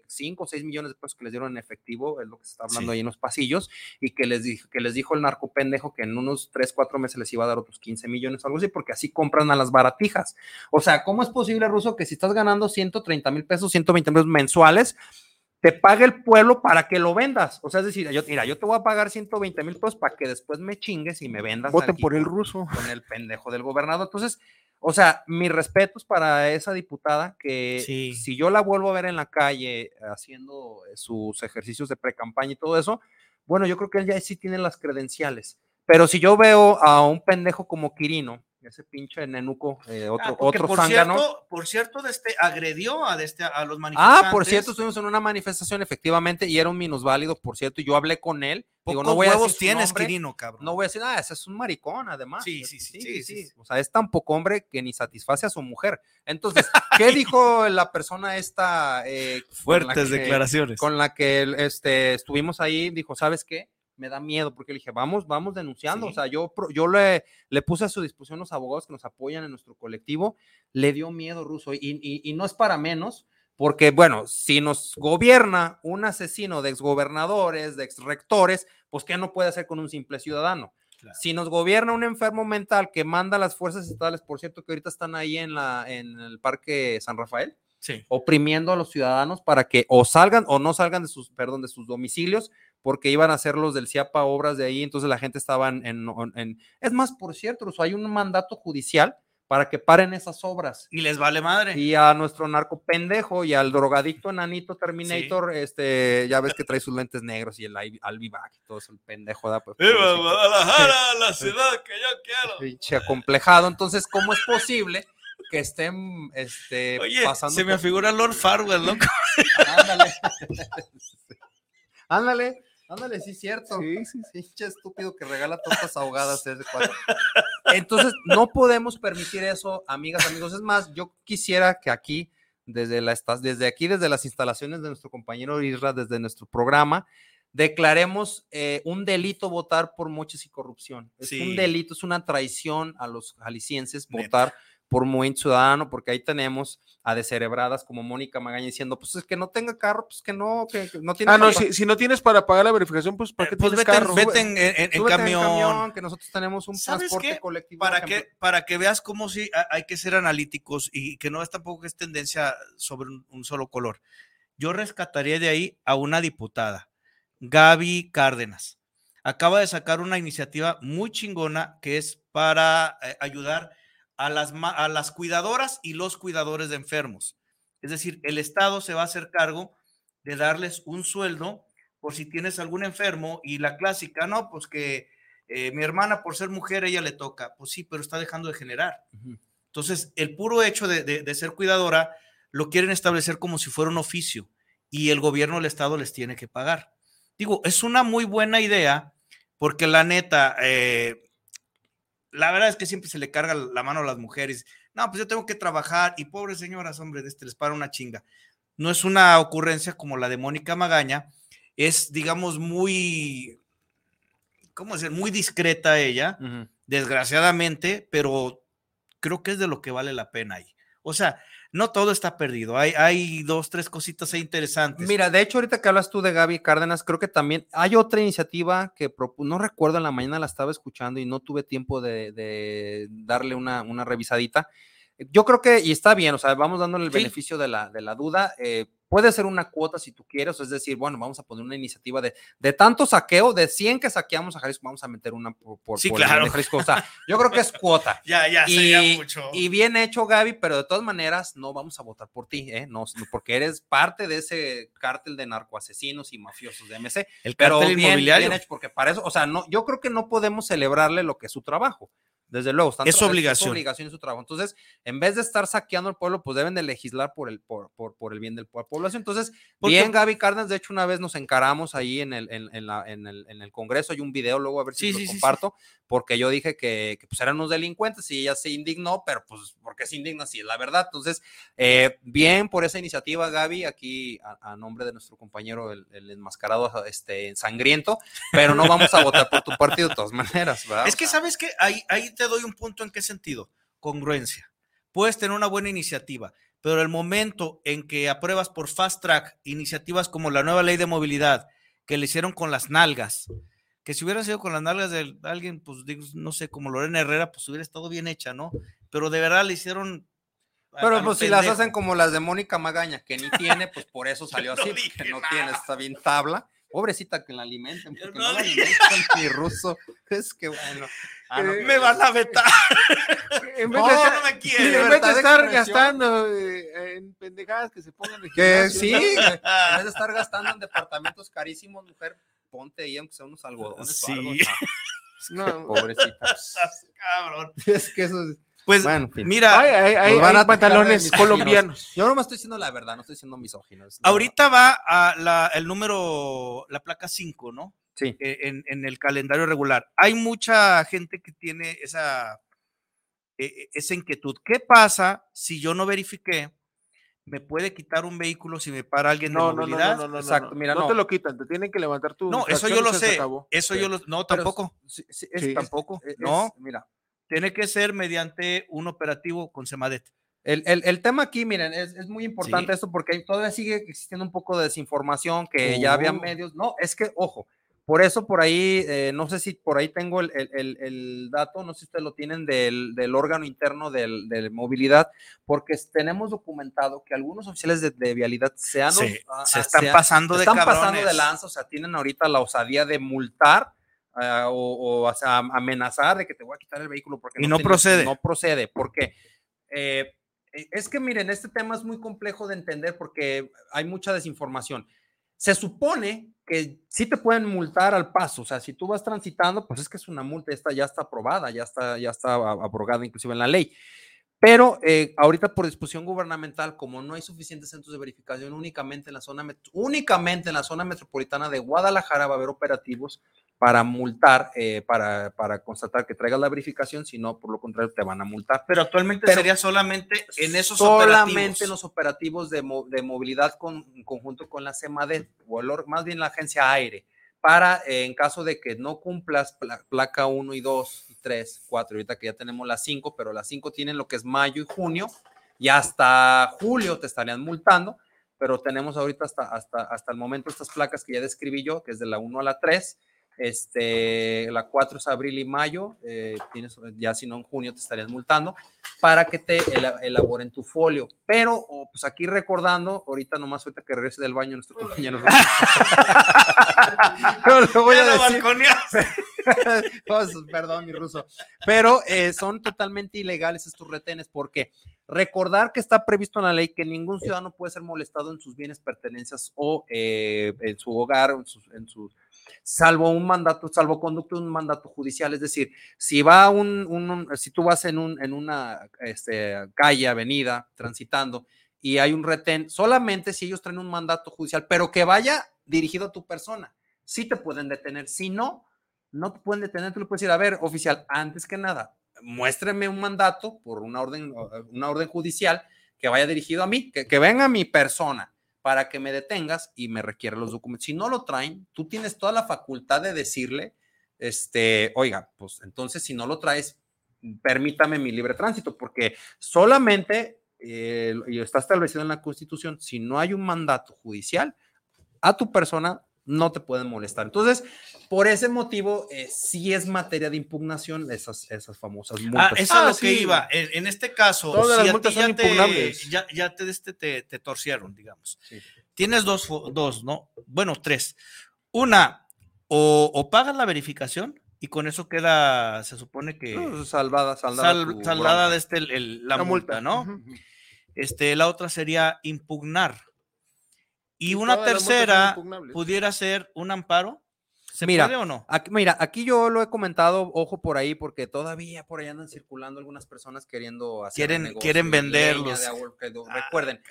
5 o 6 millones de pesos que les dieron en efectivo, es lo que se está hablando Sí. ahí en los pasillos, y que les, dijo, que les dijo el narco pendejo que en unos 3, 4 meses les iba a dar otros 15 millones o algo así, porque así compran a las baratijas. O sea, ¿cómo es posible, Ruso, que si estás ganando 130 mil pesos, 120 mil pesos mensuales, te pague el pueblo para que lo vendas? O sea, es decir, yo, mira, yo te voy a pagar 120 mil pesos para que después me chingues y me vendas. Voten por el con- ruso. con el pendejo del gobernador. Entonces, o sea, mis respetos para esa diputada que Sí. si yo la vuelvo a ver en la calle haciendo eh, sus ejercicios de pre-campaña y todo eso, bueno, yo creo que él ya sí tiene las credenciales. Pero si yo veo a un pendejo como Quirino, ese pinche nenuco, eh, otro, Ah, otro por zángano. cierto, por cierto, de este, agredió a, de este, a los manifestantes. Ah, por cierto, estuvimos en una manifestación efectivamente y era un minusválido, por cierto, y yo hablé con él. Digo, no voy a huevos decir tienes, nombre, Quirino, cabrón. no voy a decir, ah, ese es un maricón, además. Sí, sí, sí, sí, sí, sí. O sea, es tan poco hombre que ni satisface a su mujer. Entonces, ¿qué dijo la persona esta? eh, con la Fuertes que- declaraciones. Con la que este, estuvimos ahí, dijo, ¿sabes qué? Me da miedo porque le dije, vamos, vamos denunciando. Sí. O sea, yo, yo le, le puse a su disposición los abogados que nos apoyan en nuestro colectivo. Le dio miedo, Ruso. Y, y- y no es para menos, porque, bueno, si nos gobierna un asesino de exgobernadores, de exrectores, pues, ¿qué no puede hacer con un simple ciudadano? Claro. Si nos gobierna un enfermo mental que manda a las fuerzas estatales, por cierto, que ahorita están ahí en, la, en el Parque San Rafael, Sí. oprimiendo a los ciudadanos para que o salgan o no salgan de sus, perdón, de sus domicilios, porque iban a hacer los del CIAPA obras de ahí, entonces la gente estaba en... es más, por cierto, hay un mandato judicial para que paren esas obras. Y les vale madre. Y a nuestro narco pendejo y al drogadicto enanito Terminator, este, ya ves que trae sus lentes negros y el Albivac y todo eso, el pendejo da pues, pobrecito. Guadalajara, la ciudad que yo quiero. pinche acomplejado. Entonces, ¿cómo es posible que estén este, Oye, pasando? se me por- figura Lord Farwell, ¿no? Ándale. ándale, ándale, sí, cierto. Sí, sí, Pinche estúpido que regala tortas ahogadas. Entonces, no podemos permitir eso, amigas, amigos. Es más, yo quisiera que aquí, desde, la, desde aquí, desde las instalaciones de nuestro compañero Isra, desde nuestro programa, declaremos eh, un delito votar por moches y corrupción. Es Sí. un delito, es una traición a los jaliscienses votar por Movimiento Ciudadano, porque ahí tenemos a descerebradas como Mónica Magaña diciendo, pues es que no tenga carro, pues que no, que, que no tiene Ah, no, carro". si, si no tienes para pagar la verificación, pues ¿para qué Pues tienes vete, en- carro? vete en, en- en Súbete camión. que nosotros tenemos un ¿Sabes transporte qué? colectivo. Para que, para que veas cómo sí ha- hay que ser analíticos y que no es tampoco que es tendencia sobre un, un solo color. Yo rescataría de ahí a una diputada, Gaby Cárdenas. Acaba de sacar una iniciativa muy chingona que es para eh, ayudar a las, a las cuidadoras y los cuidadores de enfermos. Es decir, el Estado se va a hacer cargo de darles un sueldo por si tienes algún enfermo y la clásica, no, pues que eh, mi hermana por ser mujer, ella le toca. Pues sí, pero está dejando de generar. Entonces, el puro hecho de, de- de ser cuidadora lo quieren establecer como si fuera un oficio y el gobierno del Estado les tiene que pagar. Digo, es una muy buena idea porque la neta, eh, la verdad es que siempre se le carga la mano a las mujeres. No, pues yo tengo que trabajar y pobres señoras, hombre, de este les para una chinga. No es una ocurrencia como la de Mónica Magaña, es, digamos, muy, ¿cómo decir? Muy discreta ella, desgraciadamente, pero creo que es de lo que vale la pena ahí. O sea, no todo está perdido. Hay, hay dos, tres cositas interesantes. Mira, de hecho, ahorita que hablas tú de Gaby Cárdenas, creo que también hay otra iniciativa que no recuerdo, en la mañana la estaba escuchando y no tuve tiempo de, de darle una revisadita. Yo creo que, y está bien, o sea, vamos dándole el Sí. beneficio de la, de la duda. eh, puede ser una cuota si tú quieres, es decir, bueno, vamos a poner una iniciativa de, de tanto saqueo, de 100 que saqueamos a Jalisco, vamos a meter una por, por, Sí, por claro. Jalisco. O sea, yo creo que es cuota. ya, ya, Y, sería mucho. y bien hecho, Gaby, pero de todas maneras no vamos a votar por ti, ¿eh? No, porque eres parte de ese cártel de narcoasesinos y mafiosos de MC. el Pero bien, inmobiliario. bien hecho, porque para eso, o sea, no, yo creo que no podemos celebrarle lo que es su trabajo. Desde luego, están Es obligación. Es obligación y su trabajo. Entonces, en vez de estar saqueando al pueblo, pues deben de legislar por el, por, por, por el bien de la población. Entonces, Porque- bien, Gaby Cárdenas, de hecho, una vez nos encaramos ahí en el, en, en la- en el, en el Congreso, hay un video, luego a ver si Sí, lo sí, sí, sí. comparto, porque yo dije que, que, pues eran unos delincuentes y ella se indignó, pero pues, ¿por qué se indigna si es la verdad? Entonces, eh, bien por esa iniciativa, Gaby, aquí a, a nombre de nuestro compañero, el, el enmascarado este, sangriento, pero no vamos a votar por tu partido de todas maneras, ¿verdad? Es O que, sea, ¿sabes qué? Ahí, ahí te doy un punto en qué sentido. Congruencia. Puedes tener una buena iniciativa, pero el momento en que apruebas por fast track iniciativas como la nueva ley de movilidad, que le hicieron con las nalgas, que si hubieran sido con las nalgas de alguien, pues digo, no sé, como Lorena Herrera, pues hubiera estado bien hecha, ¿no? Pero de verdad le hicieron. Pero pues si las hacen como las de Mónica Magaña, que ni tiene, pues por eso salió no así, porque no nada. tiene, está bien tabla. Pobrecita que la alimenten, porque no no, la alimentan ni ruso. Es que bueno. Ah, no, Eh, Me van a vetar. En vez No, de No, estar, no me en vez de estar gastando eh, en pendejadas que se pongan en Que sí, en vez de estar gastando en departamentos carísimos, mujer, ponte ahí aunque sea unos algodones o Sí. algo. o No. Pobrecita. Cabrón. Es que eso es. Pues Bueno, en fin. mira, Hay, hay- hay- Nos van hay a pantalones misóginos. colombianos. Yo no me estoy diciendo la verdad, no estoy diciendo misógino. es- ahorita va a la, el número, la placa 5, ¿no? Sí. eh, en, en el calendario regular. Hay mucha gente que tiene esa, eh, esa inquietud. ¿Qué pasa si yo no verifiqué? ¿Me puede quitar un vehículo si me para alguien No, de no, no, movilidad? no, no, no, Exacto, mira, no no. te lo quitan, te tienen que levantar tu No, eso yo lo sé. Eso yo lo No, Pero tampoco. sí, sí, es- Sí. tampoco. es- no, mira, tiene que ser mediante un operativo con Semadet. El, el- el tema aquí, miren, es, es muy importante Sí. esto porque todavía sigue existiendo un poco de desinformación, que ya había Oh. medios. No, es que, ojo, por eso por ahí, eh, no sé si por ahí tengo el, el- dato, no sé si ustedes lo tienen del, del órgano interno del- de movilidad, porque tenemos documentado que algunos oficiales de, de vialidad se han... Se, ah, se están han- pasando de están pasando de cabrones. lanza, o sea, tienen ahorita la osadía de multar ah, o, o, sea, amenazar de que te voy a quitar el vehículo porque Y no tienes- procede. No procede, porque eh, eh, es que miren, este tema es muy complejo de entender porque hay mucha desinformación. Se supone que sí te pueden multar al paso, o sea, si tú vas transitando, pues es que es una multa, esta ya está aprobada, ya está, ya está abrogada inclusive en la ley. Pero eh, ahorita por disposición gubernamental, como no hay suficientes centros de verificación, únicamente en la zona únicamente en la zona metropolitana de Guadalajara va a haber operativos para multar, eh, para, para constatar que traigas la verificación, si no, por lo contrario, te van a multar. Pero actualmente Pero sería solamente en esos solamente operativos. en los operativos de, de movilidad con, en conjunto con la CEMADET, o el más bien la agencia aire, para eh, en caso de que no cumplas pla- placa 1 y 2 y 3, 4, ahorita que ya tenemos las 5, pero las 5 tienen lo que es mayo y junio, y hasta julio te estarían multando, pero tenemos ahorita hasta, hasta, hasta el momento estas placas que ya describí yo, que es de la 1 a la 3, este, la 4 es abril y mayo, eh, tienes, ya si no en junio te estarían multando, para que te ela- elaboren tu folio. Pero, oh, pues aquí recordando, ahorita nomás ahorita que regrese del baño nuestro compañero. Le voy a decir-. Pues, perdón, mi ruso. Pero eh, son totalmente ilegales estos retenes porque recordar que está previsto en la ley que ningún ciudadano puede ser molestado en sus bienes, pertenencias o eh, en su hogar, en sus, en sus- salvo un mandato, salvo conducto de un mandato judicial. Es decir, si va un, un- si tú vas en, un, en una este, calle, avenida, transitando y hay un retén, solamente si ellos traen un mandato judicial, pero que vaya dirigido a tu persona, sí te pueden detener. Si no, no te pueden detener, tú le puedes decir, a ver, oficial, antes que nada, muéstreme un mandato por una orden, una orden judicial que vaya dirigido a mí, que venga a mi persona para que me detengas y me requiera los documentos. Si no lo traen, tú tienes toda la facultad de decirle, este, oiga, pues entonces si no lo traes, permítame mi libre tránsito, porque solamente, eh, y está establecido en la Constitución, si no hay un mandato judicial, a tu persona no te pueden molestar. Entonces, por ese motivo, eh, sí es materia de impugnación esas, esas famosas Ah, multas. eso es Ah, lo que iba. En, en este caso, Todas las si multas ti ya son te, impugnables. ya, ya te, este, te, te torcieron, digamos. Sí. Tienes dos, dos, ¿no? Bueno, tres. Una, o, o pagas la verificación y con eso queda, se supone que No, salvada, saldada. sal- tu saldada de este, el- el- la, multa, ¿no? Este, la otra sería impugnar. Y una tercera pudiera ser un amparo. ¿Se Mira, puede o no? Aquí, mira, aquí yo lo he comentado, ojo por ahí, porque todavía por ahí andan circulando algunas personas queriendo hacer Quieren- negocio quieren y leña venderlos. agua, Ah, Recuerden,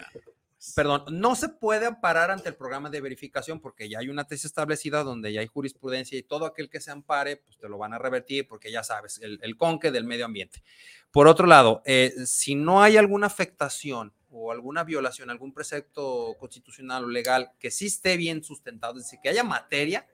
perdón, no se puede amparar ante el programa de verificación porque ya hay una tesis establecida donde ya hay jurisprudencia y todo aquel que se ampare, pues te lo van a revertir porque ya sabes, el, el conque del medio ambiente. Por otro lado, eh, si no hay alguna afectación o alguna violación, algún precepto constitucional o legal que sí esté bien sustentado, es decir, que haya materia,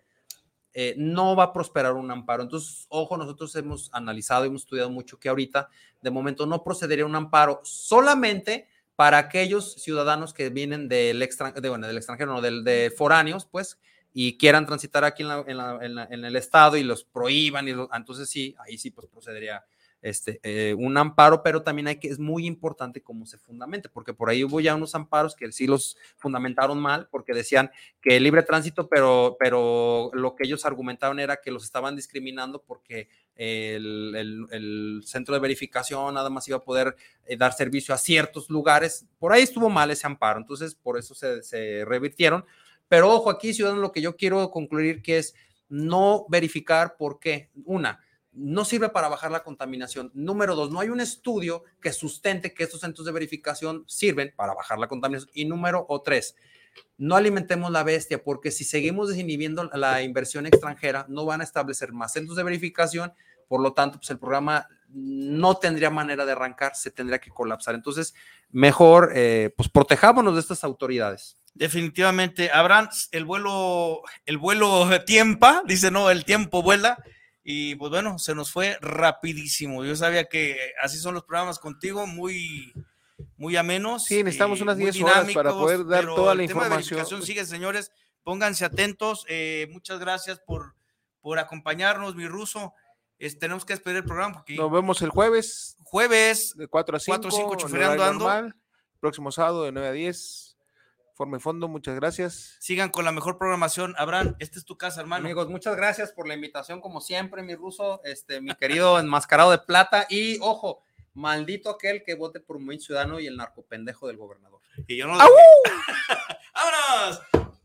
eh, no va a prosperar un amparo. Entonces, ojo, nosotros hemos analizado hemos estudiado mucho que ahorita, de momento, no procedería un amparo solamente para aquellos ciudadanos que vienen del, extran- de, bueno, del extranjero, no, del, de foráneos, pues, y quieran transitar aquí en, la- en la- en la- en el estado y los prohíban, y lo- entonces sí, ahí sí, pues procedería este, eh, un amparo, pero también hay que, es muy importante cómo se fundamente, porque por ahí hubo ya unos amparos que sí los fundamentaron mal, porque decían que libre tránsito, pero, pero lo que ellos argumentaban era que los estaban discriminando porque el, centro de verificación nada más iba a poder eh, dar servicio a ciertos lugares. Por ahí estuvo mal ese amparo, entonces por eso se, revirtieron. Pero ojo, aquí, ciudadano, lo que yo quiero concluir que es no verificar por qué. Una, no sirve para bajar la contaminación. Número dos, no hay un estudio que sustente que estos centros de verificación sirven para bajar la contaminación. Y número o tres, no alimentemos la bestia, porque si seguimos desinhibiendo la inversión extranjera, no van a establecer más centros de verificación, por lo tanto, pues el programa no tendría manera de arrancar, se tendría que colapsar. Entonces, mejor, eh, pues protejámonos de estas autoridades. Definitivamente, Abraham, el vuelo, el vuelo tiempa, dice no, el tiempo vuela. Y pues bueno, se nos fue rapidísimo. Yo sabía que así son los programas contigo, muy, muy amenos. Sí, necesitamos eh, unas muy 10 horas para poder dar toda el la tema de información. verificación sigue, señores. Pónganse atentos. eh, muchas gracias por, por acompañarnos, mi ruso. Es- tenemos que despedir el programa porque Nos vemos el jueves jueves de 4 a 5. 4 a 5 en chofereando horario ando. Próximo sábado de 9 a 10. Forma y fondo, muchas gracias. sigan con la mejor programación. Abraham, esta es tu casa, hermano. Amigos, muchas gracias por la invitación, como siempre, mi ruso, este, mi querido enmascarado de plata. Y ojo, maldito aquel que vote por Movimiento Ciudadano y el narcopendejo del gobernador. Y yo no. ¡Au! ¡Vámonos!